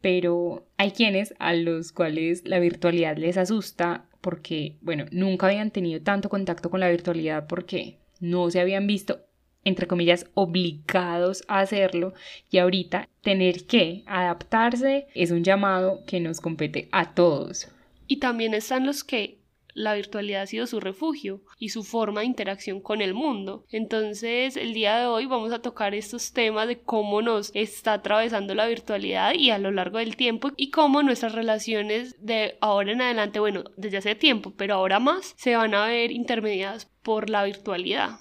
[SPEAKER 4] Pero hay quienes a los cuales la virtualidad les asusta porque, bueno, nunca habían tenido tanto contacto con la virtualidad porque no se habían visto, entre comillas, obligados a hacerlo y ahorita tener que adaptarse es un llamado que nos compete a todos.
[SPEAKER 2] Y también están los que la virtualidad ha sido su refugio y su forma de interacción con el mundo. Entonces, el día de hoy vamos a tocar estos temas de cómo nos está atravesando la virtualidad y a lo largo del tiempo y cómo nuestras relaciones de ahora en adelante, bueno, desde hace tiempo, pero ahora más, se van a ver intermediadas por la virtualidad.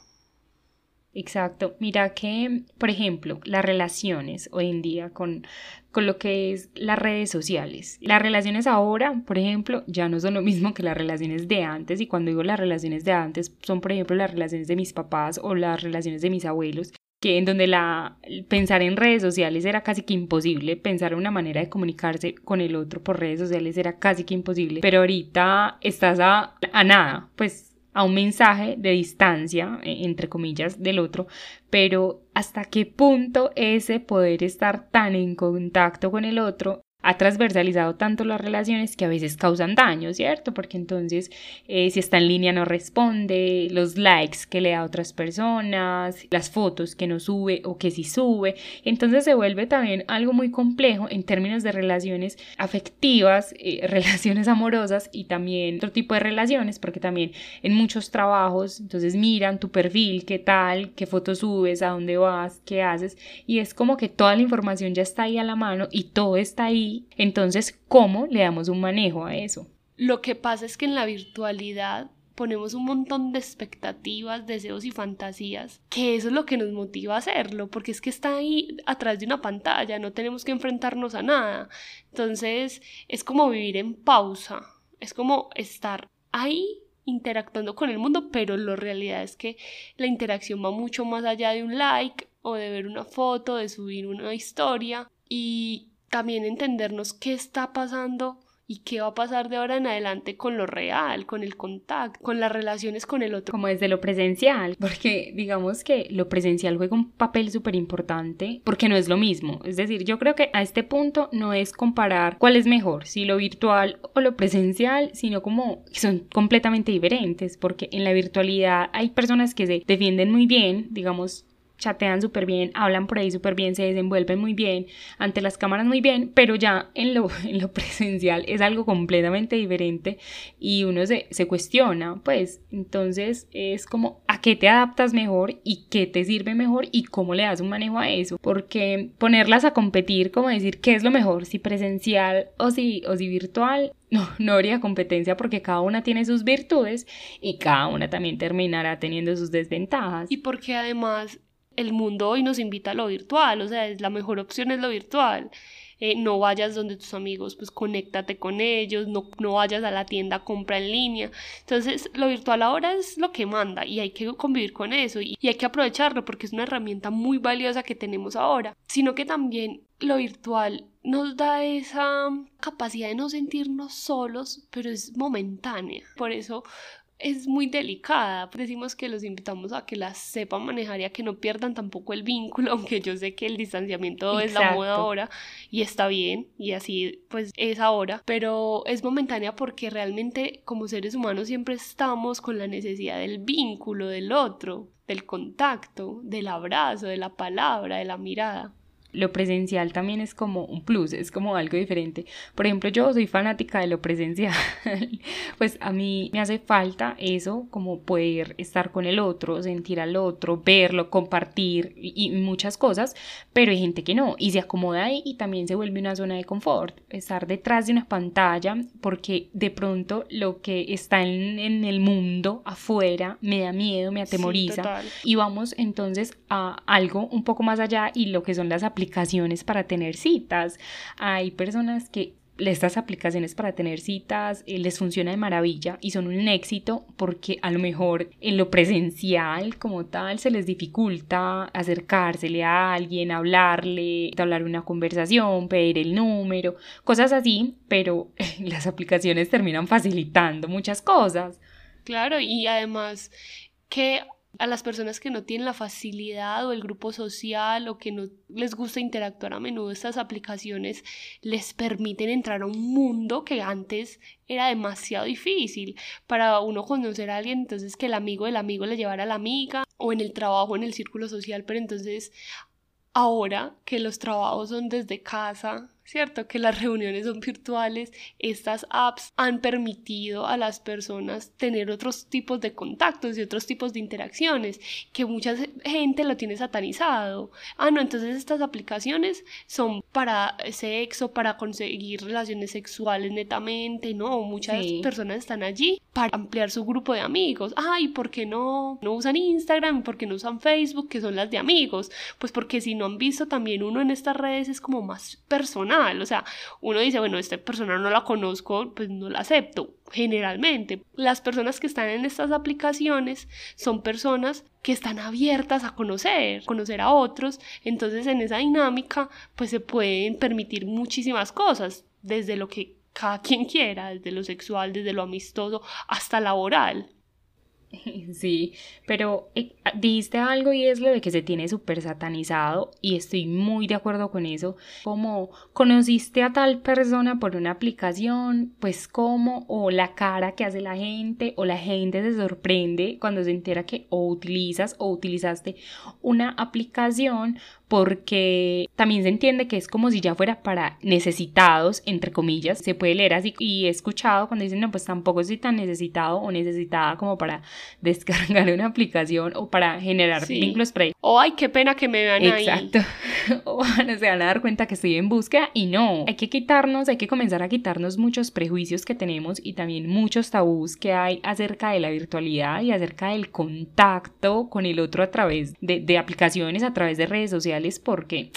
[SPEAKER 4] Exacto. Mira que, por ejemplo, las relaciones hoy en día con, con lo que es las redes sociales. Las relaciones ahora, por ejemplo, ya no son lo mismo que las relaciones de antes. Y cuando digo las relaciones de antes, son, por ejemplo, las relaciones de mis papás o las relaciones de mis abuelos que en donde la pensar en redes sociales era casi que imposible, pensar en una manera de comunicarse con el otro por redes sociales era casi que imposible, pero ahorita estás a, a nada, pues a un mensaje de distancia, e, entre comillas, del otro, pero hasta qué punto ese poder estar tan en contacto con el otro ha transversalizado tanto las relaciones que a veces causan daño, ¿cierto? Porque entonces eh, si está en línea no responde, los likes que le da a otras personas, las fotos que no sube o que sí sube, entonces se vuelve también algo muy complejo en términos de relaciones afectivas, eh, relaciones amorosas y también otro tipo de relaciones, porque también en muchos trabajos, entonces miran tu perfil, qué tal, qué fotos subes, a dónde vas, qué haces, y es como que toda la información ya está ahí a la mano y todo está ahí entonces, ¿cómo le damos un manejo a eso?
[SPEAKER 2] Lo que pasa es que en la virtualidad ponemos un montón de expectativas, deseos y fantasías, que eso es lo que nos motiva a hacerlo, porque es que está ahí atrás de una pantalla, no tenemos que enfrentarnos a nada. Entonces, es como vivir en pausa, es como estar ahí interactuando con el mundo, pero la realidad es que la interacción va mucho más allá de un like o de ver una foto, de subir una historia y también entendernos qué está pasando y qué va a pasar de ahora en adelante con lo real, con el contacto, con las relaciones con el otro.
[SPEAKER 4] Como desde lo presencial, porque digamos que lo presencial juega un papel súper importante porque no es lo mismo. Es decir, yo creo que a este punto no es comparar cuál es mejor, si lo virtual o lo presencial, sino como son completamente diferentes, porque en la virtualidad hay personas que se defienden muy bien, digamos, chatean súper bien, hablan por ahí súper bien, se desenvuelven muy bien, ante las cámaras muy bien, pero ya en lo, en lo presencial es algo completamente diferente y uno se, se cuestiona, pues entonces es como a qué te adaptas mejor y qué te sirve mejor y cómo le das un manejo a eso, porque ponerlas a competir, como decir qué es lo mejor, si presencial o si, o si virtual, no, no habría competencia porque cada una tiene sus virtudes y cada una también terminará teniendo sus desventajas.
[SPEAKER 2] Y porque además el mundo hoy nos invita a lo virtual, o sea, es la mejor opción es lo virtual. Eh, no vayas donde tus amigos, pues conéctate con ellos, no, no vayas a la tienda, compra en línea. Entonces, lo virtual ahora es lo que manda y hay que convivir con eso y, y hay que aprovecharlo porque es una herramienta muy valiosa que tenemos ahora, sino que también lo virtual nos da esa capacidad de no sentirnos solos, pero es momentánea. Por eso es muy delicada. Decimos que los invitamos a que la sepan manejar y a que no pierdan tampoco el vínculo, aunque yo sé que el distanciamiento es la moda ahora y está bien y así pues es ahora, pero es momentánea porque realmente como seres humanos siempre estamos con la necesidad del vínculo del otro, del contacto, del abrazo, de la palabra, de la mirada
[SPEAKER 4] lo presencial también es como un plus, es como algo diferente. Por ejemplo, yo soy fanática de lo presencial, pues a mí me hace falta eso, como poder estar con el otro, sentir al otro, verlo, compartir y, muchas cosas, pero hay gente que no y se acomoda ahí y también se vuelve una zona de confort, estar detrás de una pantalla porque de pronto lo que está en, el mundo afuera me da miedo, me atemoriza. y vamos entonces a algo un poco más allá y lo que son las aplicaciones aplicaciones para tener citas. Hay personas que estas aplicaciones para tener citas eh, les funciona de maravilla y son un éxito porque a lo mejor en lo presencial como tal se les dificulta acercársele a alguien, hablarle, hablar una conversación, pedir el número, cosas así, pero las aplicaciones terminan facilitando muchas cosas.
[SPEAKER 2] Claro, y además que a las personas que no tienen la facilidad o el grupo social o que no les gusta interactuar a menudo, estas aplicaciones les permiten entrar a un mundo que antes era demasiado difícil para uno conocer a alguien, entonces que el amigo del amigo le llevara a la amiga o en el trabajo, en el círculo social, pero entonces ahora que los trabajos son desde casa, ¿cierto? Que las reuniones son virtuales, estas apps han permitido a las personas tener otros tipos de contactos y otros tipos de interacciones que mucha gente lo tiene satanizado. Ah, no, entonces estas aplicaciones son para sexo, para conseguir relaciones sexuales netamente, no, muchas personas están allí para ampliar su grupo de amigos. Ah, ¿y por qué no, no usan Instagram? ¿Por qué no usan Facebook, que son las de amigos? Pues porque si no han visto también uno en estas redes es como más personal o sea, uno dice, bueno, esta persona no la conozco, pues no la acepto. Generalmente, las personas que están en estas aplicaciones son personas que están abiertas a conocer, conocer a otros. Entonces, en esa dinámica, pues se pueden permitir muchísimas cosas, desde lo que cada quien quiera, desde lo sexual, desde lo amistoso, hasta laboral.
[SPEAKER 4] Sí, pero eh, dijiste algo y es lo de que se tiene súper satanizado y estoy muy de acuerdo con eso. Como conociste a tal persona por una aplicación, pues cómo, o la cara que hace la gente, o la gente se sorprende cuando se entera que o utilizas o utilizaste una aplicación porque también se entiende que es como si ya fuera para necesitados, entre comillas, se puede leer así y he escuchado cuando dicen, no, pues tampoco estoy tan necesitado o necesitada como para descargar una aplicación o para generar vínculos pre.
[SPEAKER 2] O ay, qué pena que me vean
[SPEAKER 4] Exacto. o no se van a dar cuenta que estoy en búsqueda y no, hay que quitarnos, hay que comenzar a quitarnos muchos prejuicios que tenemos y también muchos tabús que hay acerca de la virtualidad y acerca del contacto con el otro a través de, de aplicaciones, a través de redes sociales porque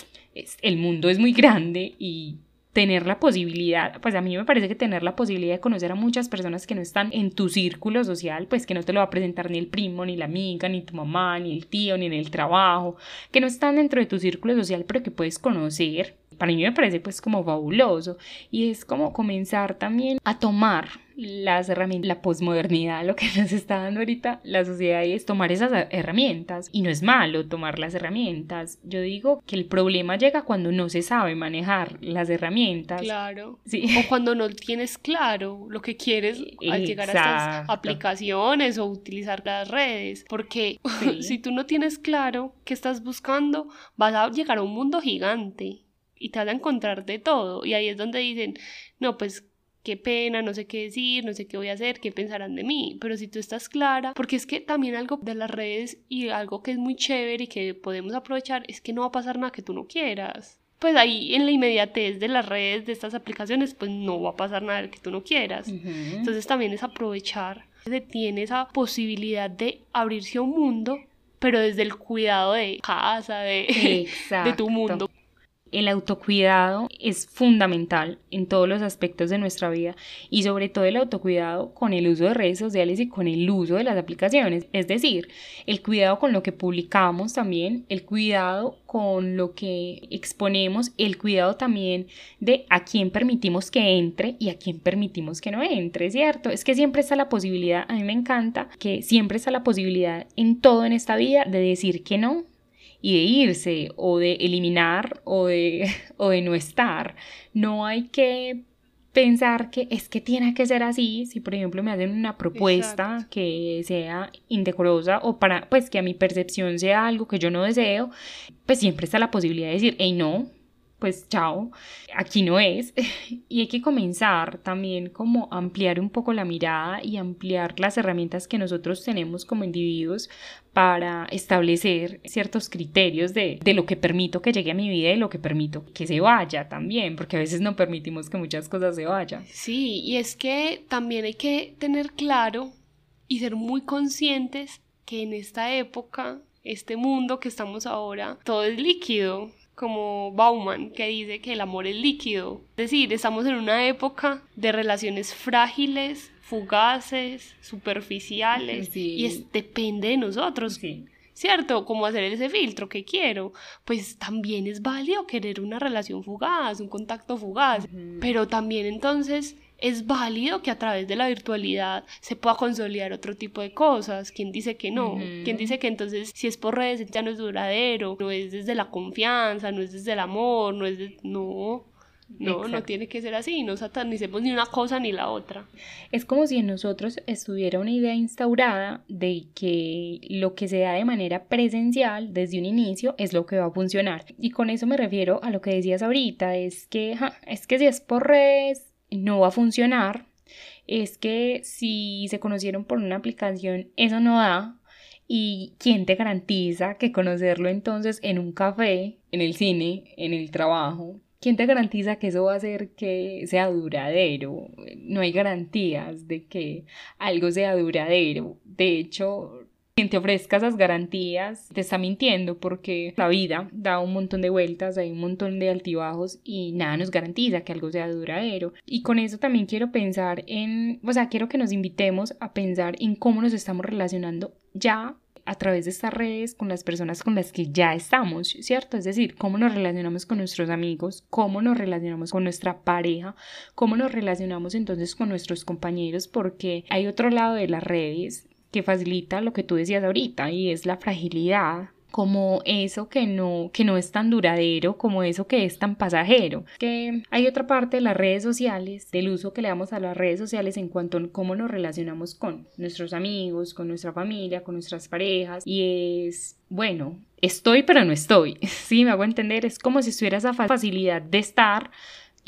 [SPEAKER 4] el mundo es muy grande y tener la posibilidad, pues a mí me parece que tener la posibilidad de conocer a muchas personas que no están en tu círculo social, pues que no te lo va a presentar ni el primo, ni la amiga, ni tu mamá, ni el tío, ni en el trabajo, que no están dentro de tu círculo social, pero que puedes conocer, para mí me parece pues como fabuloso. Y es como comenzar también a tomar las herramientas, la posmodernidad, lo que nos está dando ahorita la sociedad es tomar esas herramientas y no es malo tomar las herramientas. Yo digo que el problema llega cuando no se sabe manejar las herramientas.
[SPEAKER 2] Claro. Sí. O cuando no tienes claro lo que quieres al llegar a estas aplicaciones o utilizar las redes, porque si tú no tienes claro qué estás buscando, vas a llegar a un mundo gigante y te vas a encontrar de todo. Y ahí es donde dicen, no, pues qué pena, no sé qué decir, no sé qué voy a hacer, qué pensarán de mí. Pero si tú estás clara, porque es que también algo de las redes y algo que es muy chévere y que podemos aprovechar es que no va a pasar nada que tú no quieras. Pues ahí en la inmediatez de las redes, de estas aplicaciones, pues no va a pasar nada que tú no quieras. Entonces también es aprovechar, se tiene esa posibilidad de abrirse a un mundo pero desde el cuidado de casa, de, de tu mundo.
[SPEAKER 4] El autocuidado es fundamental en todos los aspectos de nuestra vida y sobre todo el autocuidado con el uso de redes sociales y con el uso de las aplicaciones. Es decir, el cuidado con lo que publicamos también, el cuidado con lo que exponemos, el cuidado también de a quién permitimos que entre y a quién permitimos que no entre, ¿cierto? Es que siempre está la posibilidad, a mí me encanta que siempre está la posibilidad en todo en esta vida de decir que no y de irse o de eliminar o de, o de no estar. No hay que pensar que es que tiene que ser así, si por ejemplo me hacen una propuesta que sea indecorosa o para pues que a mi percepción sea algo que yo no deseo, pues siempre está la posibilidad de decir, hey no, pues chao, aquí no es. y hay que comenzar también como ampliar un poco la mirada y ampliar las herramientas que nosotros tenemos como individuos para establecer ciertos criterios de, de, lo que permito que llegue a mi vida y lo que permito que se vaya también, porque a veces no permitimos que muchas cosas se vayan.
[SPEAKER 2] Sí, y es que también hay que tener claro y ser muy conscientes que en esta época, este mundo que estamos ahora, todo es líquido, como Bauman, que dice que el amor es líquido. Es decir, estamos en una época de relaciones frágiles, fugaces, superficiales, y es, depende de nosotros. ¿Cierto? Como hacer ese filtro que quiero. Pues también es válido querer una relación fugaz, un contacto fugaz. Pero también entonces es válido que a través de la virtualidad se pueda consolidar otro tipo de cosas. ¿Quién dice que no? ¿Quién dice que entonces si es por redes ya no es duradero? No es desde la confianza, no es desde el amor, no es de... No. No, no tiene que ser así, no satanicemos ni una cosa ni la otra.
[SPEAKER 4] Es como si en nosotros estuviera una idea instaurada de que lo que se da de manera presencial desde un inicio es lo que va a funcionar. Y con eso me refiero a lo que decías ahorita, es que es que si es por redes no va a funcionar, es que si se conocieron por una aplicación, eso no da. ¿Y quién te garantiza que conocerlo entonces en un café, en el cine, en el trabajo? ¿Quién te garantiza que eso va a hacer que sea duradero? No hay garantías de que algo sea duradero. De hecho, quien te ofrezca esas garantías te está mintiendo porque la vida da un montón de vueltas, hay un montón de altibajos y nada nos garantiza que algo sea duradero. Y con eso también quiero pensar en, o sea, quiero que nos invitemos a pensar en cómo nos estamos relacionando ya a través de estas redes con las personas con las que ya estamos, ¿cierto? Es decir, cómo nos relacionamos con nuestros amigos, cómo nos relacionamos con nuestra pareja, cómo nos relacionamos entonces con nuestros compañeros, porque hay otro lado de las redes que facilita lo que tú decías ahorita y es la fragilidad como eso que no, que no es tan duradero, como eso que es tan pasajero. Que hay otra parte de las redes sociales, del uso que le damos a las redes sociales en cuanto a cómo nos relacionamos con nuestros amigos, con nuestra familia, con nuestras parejas. Y es, bueno, estoy pero no estoy. Sí, me hago entender, es como si estuviera esa facilidad de estar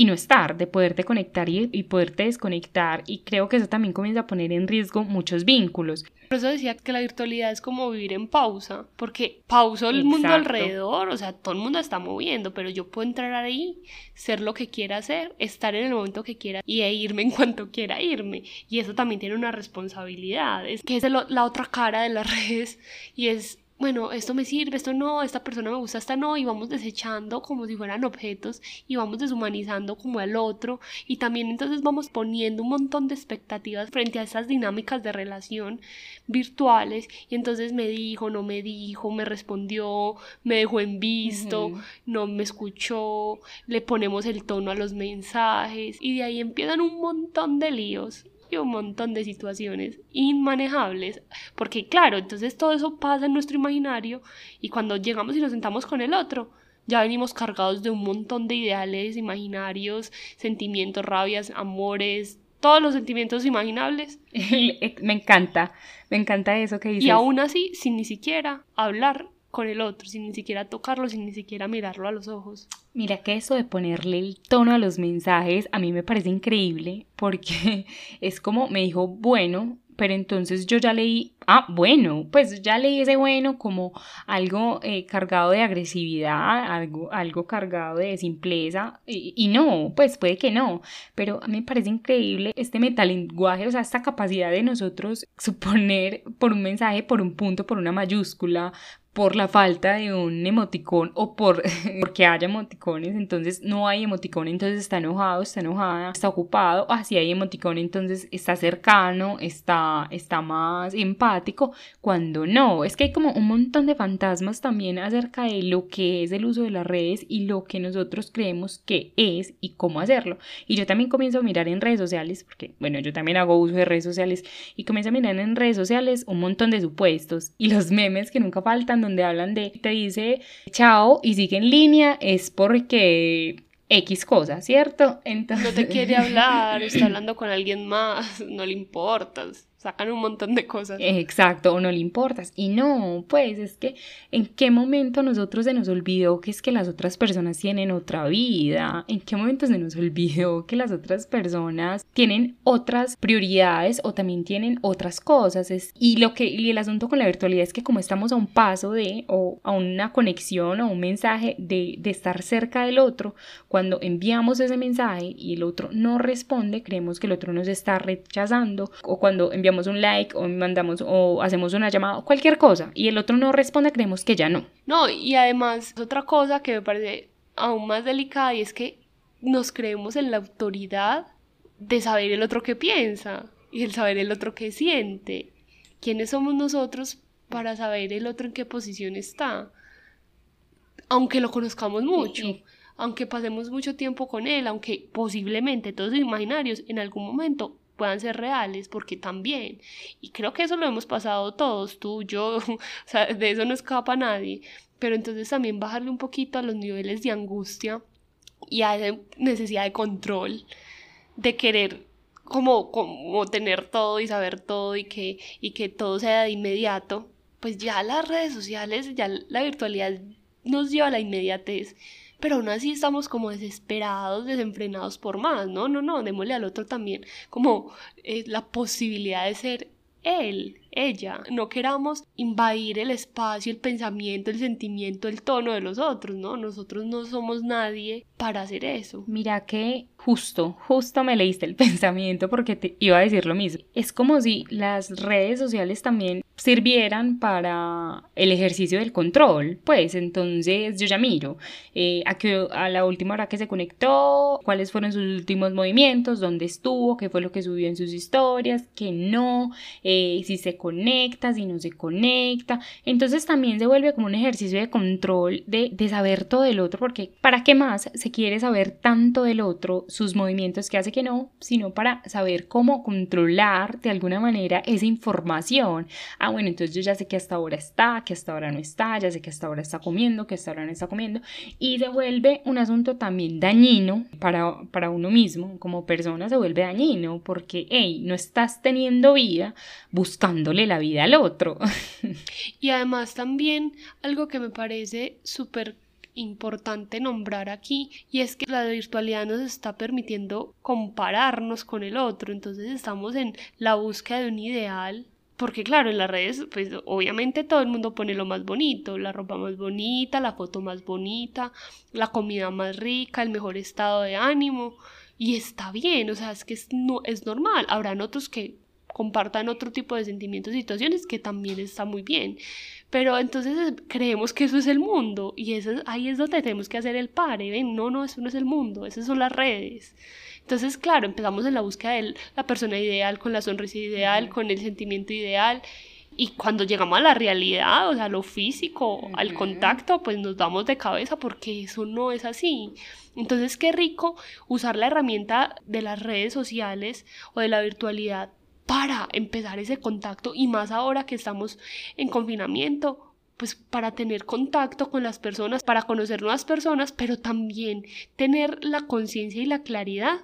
[SPEAKER 4] y no estar, de poderte conectar y, poderte desconectar. Y creo que eso también comienza a poner en riesgo muchos vínculos.
[SPEAKER 2] Por eso decía que la virtualidad es como vivir en pausa, porque pauso el mundo alrededor, o sea, todo el mundo está moviendo, pero yo puedo entrar ahí, ser lo que quiera hacer, estar en el momento que quiera y e irme en cuanto quiera irme. Y eso también tiene una responsabilidad, es que es la otra cara de las redes y es bueno, esto me sirve, esto no, esta persona me gusta, esta no, y vamos desechando como si fueran objetos y vamos deshumanizando como al otro. Y también entonces vamos poniendo un montón de expectativas frente a esas dinámicas de relación virtuales. Y entonces me dijo, no me dijo, me respondió, me dejó en visto, no me escuchó, le ponemos el tono a los mensajes. Y de ahí empiezan un montón de líos y un montón de situaciones inmanejables, porque claro, entonces todo eso pasa en nuestro imaginario y cuando llegamos y nos sentamos con el otro, ya venimos cargados de un montón de ideales imaginarios, sentimientos, rabias, amores, todos los sentimientos imaginables.
[SPEAKER 4] me encanta, me encanta eso que dices.
[SPEAKER 2] Y aún así, sin ni siquiera hablar con el otro, sin ni siquiera tocarlo, sin ni siquiera mirarlo a los ojos.
[SPEAKER 4] Mira que eso de ponerle el tono a los mensajes a mí me parece increíble porque es como me dijo, bueno, pero entonces yo ya leí ah, bueno, pues ya leí ese bueno como algo eh, cargado de agresividad, algo, algo cargado de simpleza, y, y, no, pues puede que no, pero a mí me parece increíble este metalenguaje, o sea, esta capacidad de nosotros suponer por un mensaje, por un punto, por una mayúscula, por la falta de un emoticón o por porque haya emoticones, entonces no hay emoticón, entonces está enojado, está enojada, está ocupado, así hay emoticón, entonces está cercano, está, está más empático, cuando no, es que hay como un montón de fantasmas también acerca de lo que es el uso de las redes y lo que nosotros creemos que es y cómo hacerlo. Y yo también comienzo a mirar en redes sociales, porque bueno, yo también hago uso de redes sociales y comienzo a mirar en redes sociales un montón de supuestos y los memes que nunca faltan donde hablan de, te dice chao y sigue en línea, es porque X cosa, ¿cierto?
[SPEAKER 2] Entonces... No te quiere hablar, está hablando con alguien más, no le importas sacan un montón de cosas.
[SPEAKER 4] Exacto, o no le importas. Y no, pues es que en qué momento nosotros se nos olvidó que es que las otras personas tienen otra vida, en qué momento se nos olvidó que las otras personas tienen otras prioridades o también tienen otras cosas. Es, y lo que y el asunto con la virtualidad es que como estamos a un paso de, o a una conexión o un mensaje de, de estar cerca del otro, cuando enviamos ese mensaje y el otro no responde, creemos que el otro nos está rechazando, o cuando enviamos un like o mandamos o hacemos una llamada o cualquier cosa y el otro no responde, creemos que ya no.
[SPEAKER 2] No, y además otra cosa que me parece aún más delicada y es que nos creemos en la autoridad de saber el otro que piensa y el saber el otro que siente. ¿Quiénes somos nosotros para saber el otro en qué posición está? Aunque lo conozcamos mucho. aunque pasemos mucho tiempo con él, aunque posiblemente todos imaginarios en algún momento puedan ser reales, porque también, y creo que eso lo hemos pasado todos, tú, yo, o sea, de eso no escapa nadie, pero entonces también bajarle un poquito a los niveles de angustia y a esa necesidad de control, de querer como, como tener todo y saber todo y que, y que todo sea de inmediato, pues ya las redes sociales, ya la virtualidad nos lleva a la inmediatez pero aún así estamos como desesperados, desenfrenados por más, no, no, no, démosle al otro también como eh, la posibilidad de ser él, ella. No queramos invadir el espacio, el pensamiento, el sentimiento, el tono de los otros, ¿no? Nosotros no somos nadie para hacer eso.
[SPEAKER 4] Mira que justo, justo me leíste el pensamiento porque te iba a decir lo mismo. Es como si las redes sociales también sirvieran para el ejercicio del control. Pues entonces yo ya miro eh, a, que, a la última hora que se conectó, cuáles fueron sus últimos movimientos, dónde estuvo, qué fue lo que subió en sus historias, qué no, eh, si se conecta, si no se conecta. Entonces también se vuelve como un ejercicio de control de, de saber todo del otro, porque ¿para qué más se quiere saber tanto del otro, sus movimientos que hace que no, sino para saber cómo controlar de alguna manera esa información? Ah, bueno, entonces yo ya sé que hasta ahora está, que hasta ahora no está, ya sé que hasta ahora está comiendo, que hasta ahora no está comiendo, y se vuelve un asunto también dañino para, para uno mismo, como persona se vuelve dañino, porque, hey, no estás teniendo vida buscándole la vida al otro.
[SPEAKER 2] y además también algo que me parece súper importante nombrar aquí y es que la virtualidad nos está permitiendo compararnos con el otro entonces estamos en la búsqueda de un ideal porque claro, en las redes, pues obviamente todo el mundo pone lo más bonito, la ropa más bonita, la foto más bonita, la comida más rica, el mejor estado de ánimo. Y está bien, o sea, es que es, no, es normal. Habrán otros que compartan otro tipo de sentimientos y situaciones que también está muy bien. Pero entonces creemos que eso es el mundo y eso, ahí es donde tenemos que hacer el pare. ¿ven? No, no, eso no es el mundo, esas son las redes. Entonces, claro, empezamos en la búsqueda de la persona ideal, con la sonrisa ideal, con el sentimiento ideal. Y cuando llegamos a la realidad, o sea, lo físico, al contacto, pues nos damos de cabeza porque eso no es así. Entonces, qué rico usar la herramienta de las redes sociales o de la virtualidad para empezar ese contacto y más ahora que estamos en confinamiento, pues para tener contacto con las personas, para conocer nuevas personas, pero también tener la conciencia y la claridad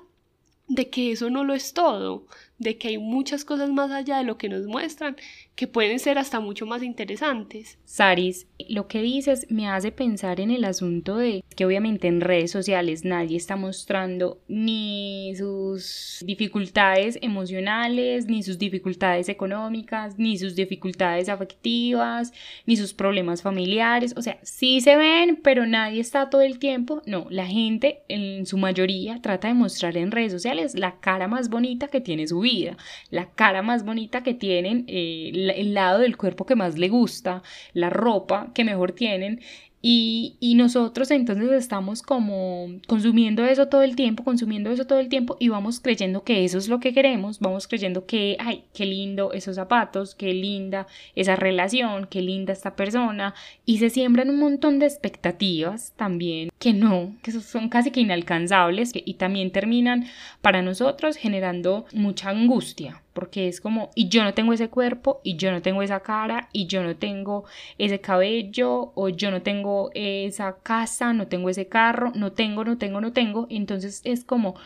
[SPEAKER 2] de que eso no lo es todo, de que hay muchas cosas más allá de lo que nos muestran que pueden ser hasta mucho más interesantes.
[SPEAKER 4] Saris, lo que dices me hace pensar en el asunto de que obviamente en redes sociales nadie está mostrando ni sus dificultades emocionales, ni sus dificultades económicas, ni sus dificultades afectivas, ni sus problemas familiares. O sea, sí se ven, pero nadie está todo el tiempo. No, la gente en su mayoría trata de mostrar en redes sociales la cara más bonita que tiene su vida, la cara más bonita que tienen. Eh, el lado del cuerpo que más le gusta, la ropa que mejor tienen. Y, y, nosotros entonces estamos como consumiendo eso todo el tiempo, consumiendo eso todo el tiempo y vamos creyendo que eso es lo que queremos, vamos creyendo que, ay, qué lindo esos zapatos, qué linda esa relación, qué linda esta persona y se siembran un montón de expectativas también que no, que son casi que inalcanzables y también terminan para nosotros generando mucha angustia porque es como, y yo no tengo ese cuerpo, y yo no tengo esa cara, y yo no tengo ese cabello, o yo no tengo esa casa, no tengo ese carro, no tengo, no tengo, no tengo. Entonces es como,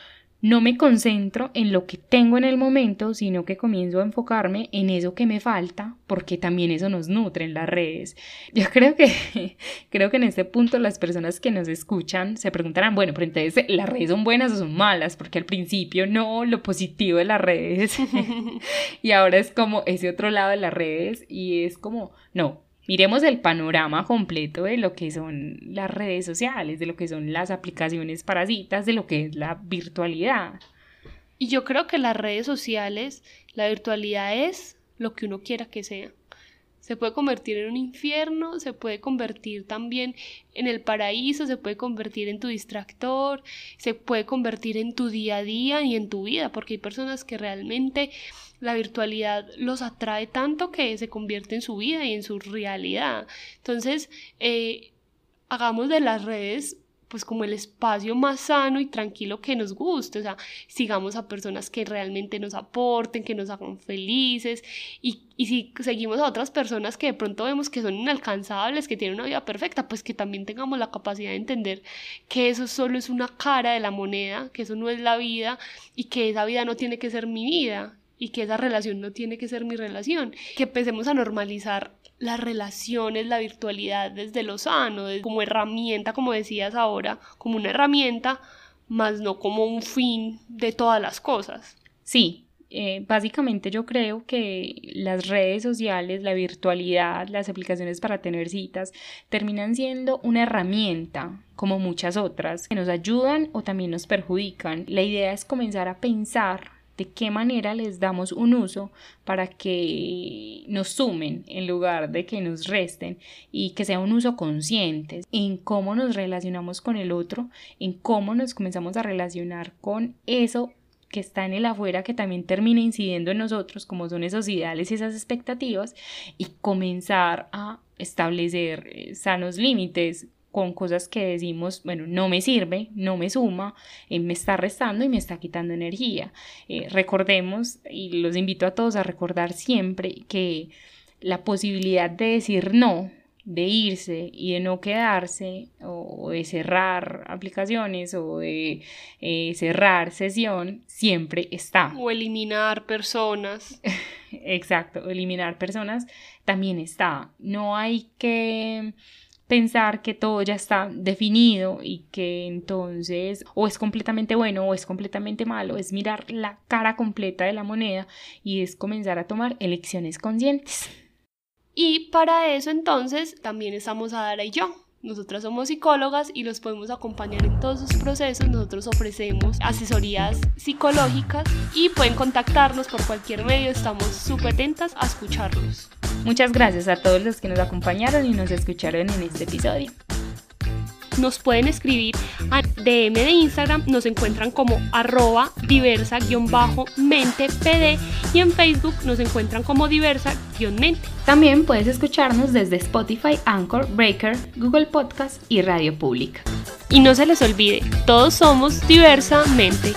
[SPEAKER 4] no me concentro en lo que tengo en el momento, sino que comienzo a enfocarme en eso que me falta, porque también eso nos nutre en las redes. Yo creo que, creo que en este punto las personas que nos escuchan se preguntarán, bueno, pero entonces las redes son buenas o son malas, porque al principio no, lo positivo de las redes, y ahora es como ese otro lado de las redes, y es como, no, miremos el panorama completo de lo que son las redes sociales, de lo que son las aplicaciones parasitas, de lo que es la virtualidad.
[SPEAKER 2] Y yo creo que las redes sociales, la virtualidad es lo que uno quiera que sea. Se puede convertir en un infierno, se puede convertir también en el paraíso, se puede convertir en tu distractor, se puede convertir en tu día a día y en tu vida, porque hay personas que realmente la virtualidad los atrae tanto que se convierte en su vida y en su realidad. Entonces, eh, hagamos de las redes pues como el espacio más sano y tranquilo que nos guste, o sea, sigamos a personas que realmente nos aporten, que nos hagan felices y, y si seguimos a otras personas que de pronto vemos que son inalcanzables, que tienen una vida perfecta, pues que también tengamos la capacidad de entender que eso solo es una cara de la moneda, que eso no es la vida y que esa vida no tiene que ser mi vida y que esa relación no tiene que ser mi relación, que empecemos a normalizar las relaciones, la virtualidad desde lo sano, como herramienta, como decías ahora, como una herramienta, más no como un fin de todas las cosas.
[SPEAKER 4] Sí, eh, básicamente yo creo que las redes sociales, la virtualidad, las aplicaciones para tener citas terminan siendo una herramienta como muchas otras que nos ayudan o también nos perjudican. La idea es comenzar a pensar de qué manera les damos un uso para que nos sumen en lugar de que nos resten y que sea un uso consciente en cómo nos relacionamos con el otro, en cómo nos comenzamos a relacionar con eso que está en el afuera que también termina incidiendo en nosotros, como son esos ideales y esas expectativas, y comenzar a establecer eh, sanos límites con cosas que decimos, bueno, no me sirve, no me suma, eh, me está restando y me está quitando energía. Eh, recordemos, y los invito a todos a recordar siempre que la posibilidad de decir no, de irse y de no quedarse, o, de cerrar aplicaciones, o de eh, cerrar sesión, siempre está.
[SPEAKER 2] O eliminar personas.
[SPEAKER 4] Exacto, eliminar personas también está. No hay que pensar que todo ya está definido y que entonces o es completamente bueno o es completamente malo, es mirar la cara completa de la moneda y es comenzar a tomar elecciones conscientes.
[SPEAKER 2] Y para eso entonces también estamos a Dara y yo. Nosotras somos psicólogas y los podemos acompañar en todos sus procesos. Nosotros ofrecemos asesorías psicológicas y pueden contactarnos por cualquier medio. Estamos súper atentas a escucharlos.
[SPEAKER 4] Muchas gracias a todos los que nos acompañaron y nos escucharon en este episodio.
[SPEAKER 2] Nos pueden escribir a DM de Instagram, nos encuentran como arroba diversa-mente-pd y en Facebook nos encuentran como diversa-mente.
[SPEAKER 4] También puedes escucharnos desde Spotify, Anchor, Breaker, Google Podcast y Radio Pública.
[SPEAKER 2] Y no se les olvide, todos somos diversamente.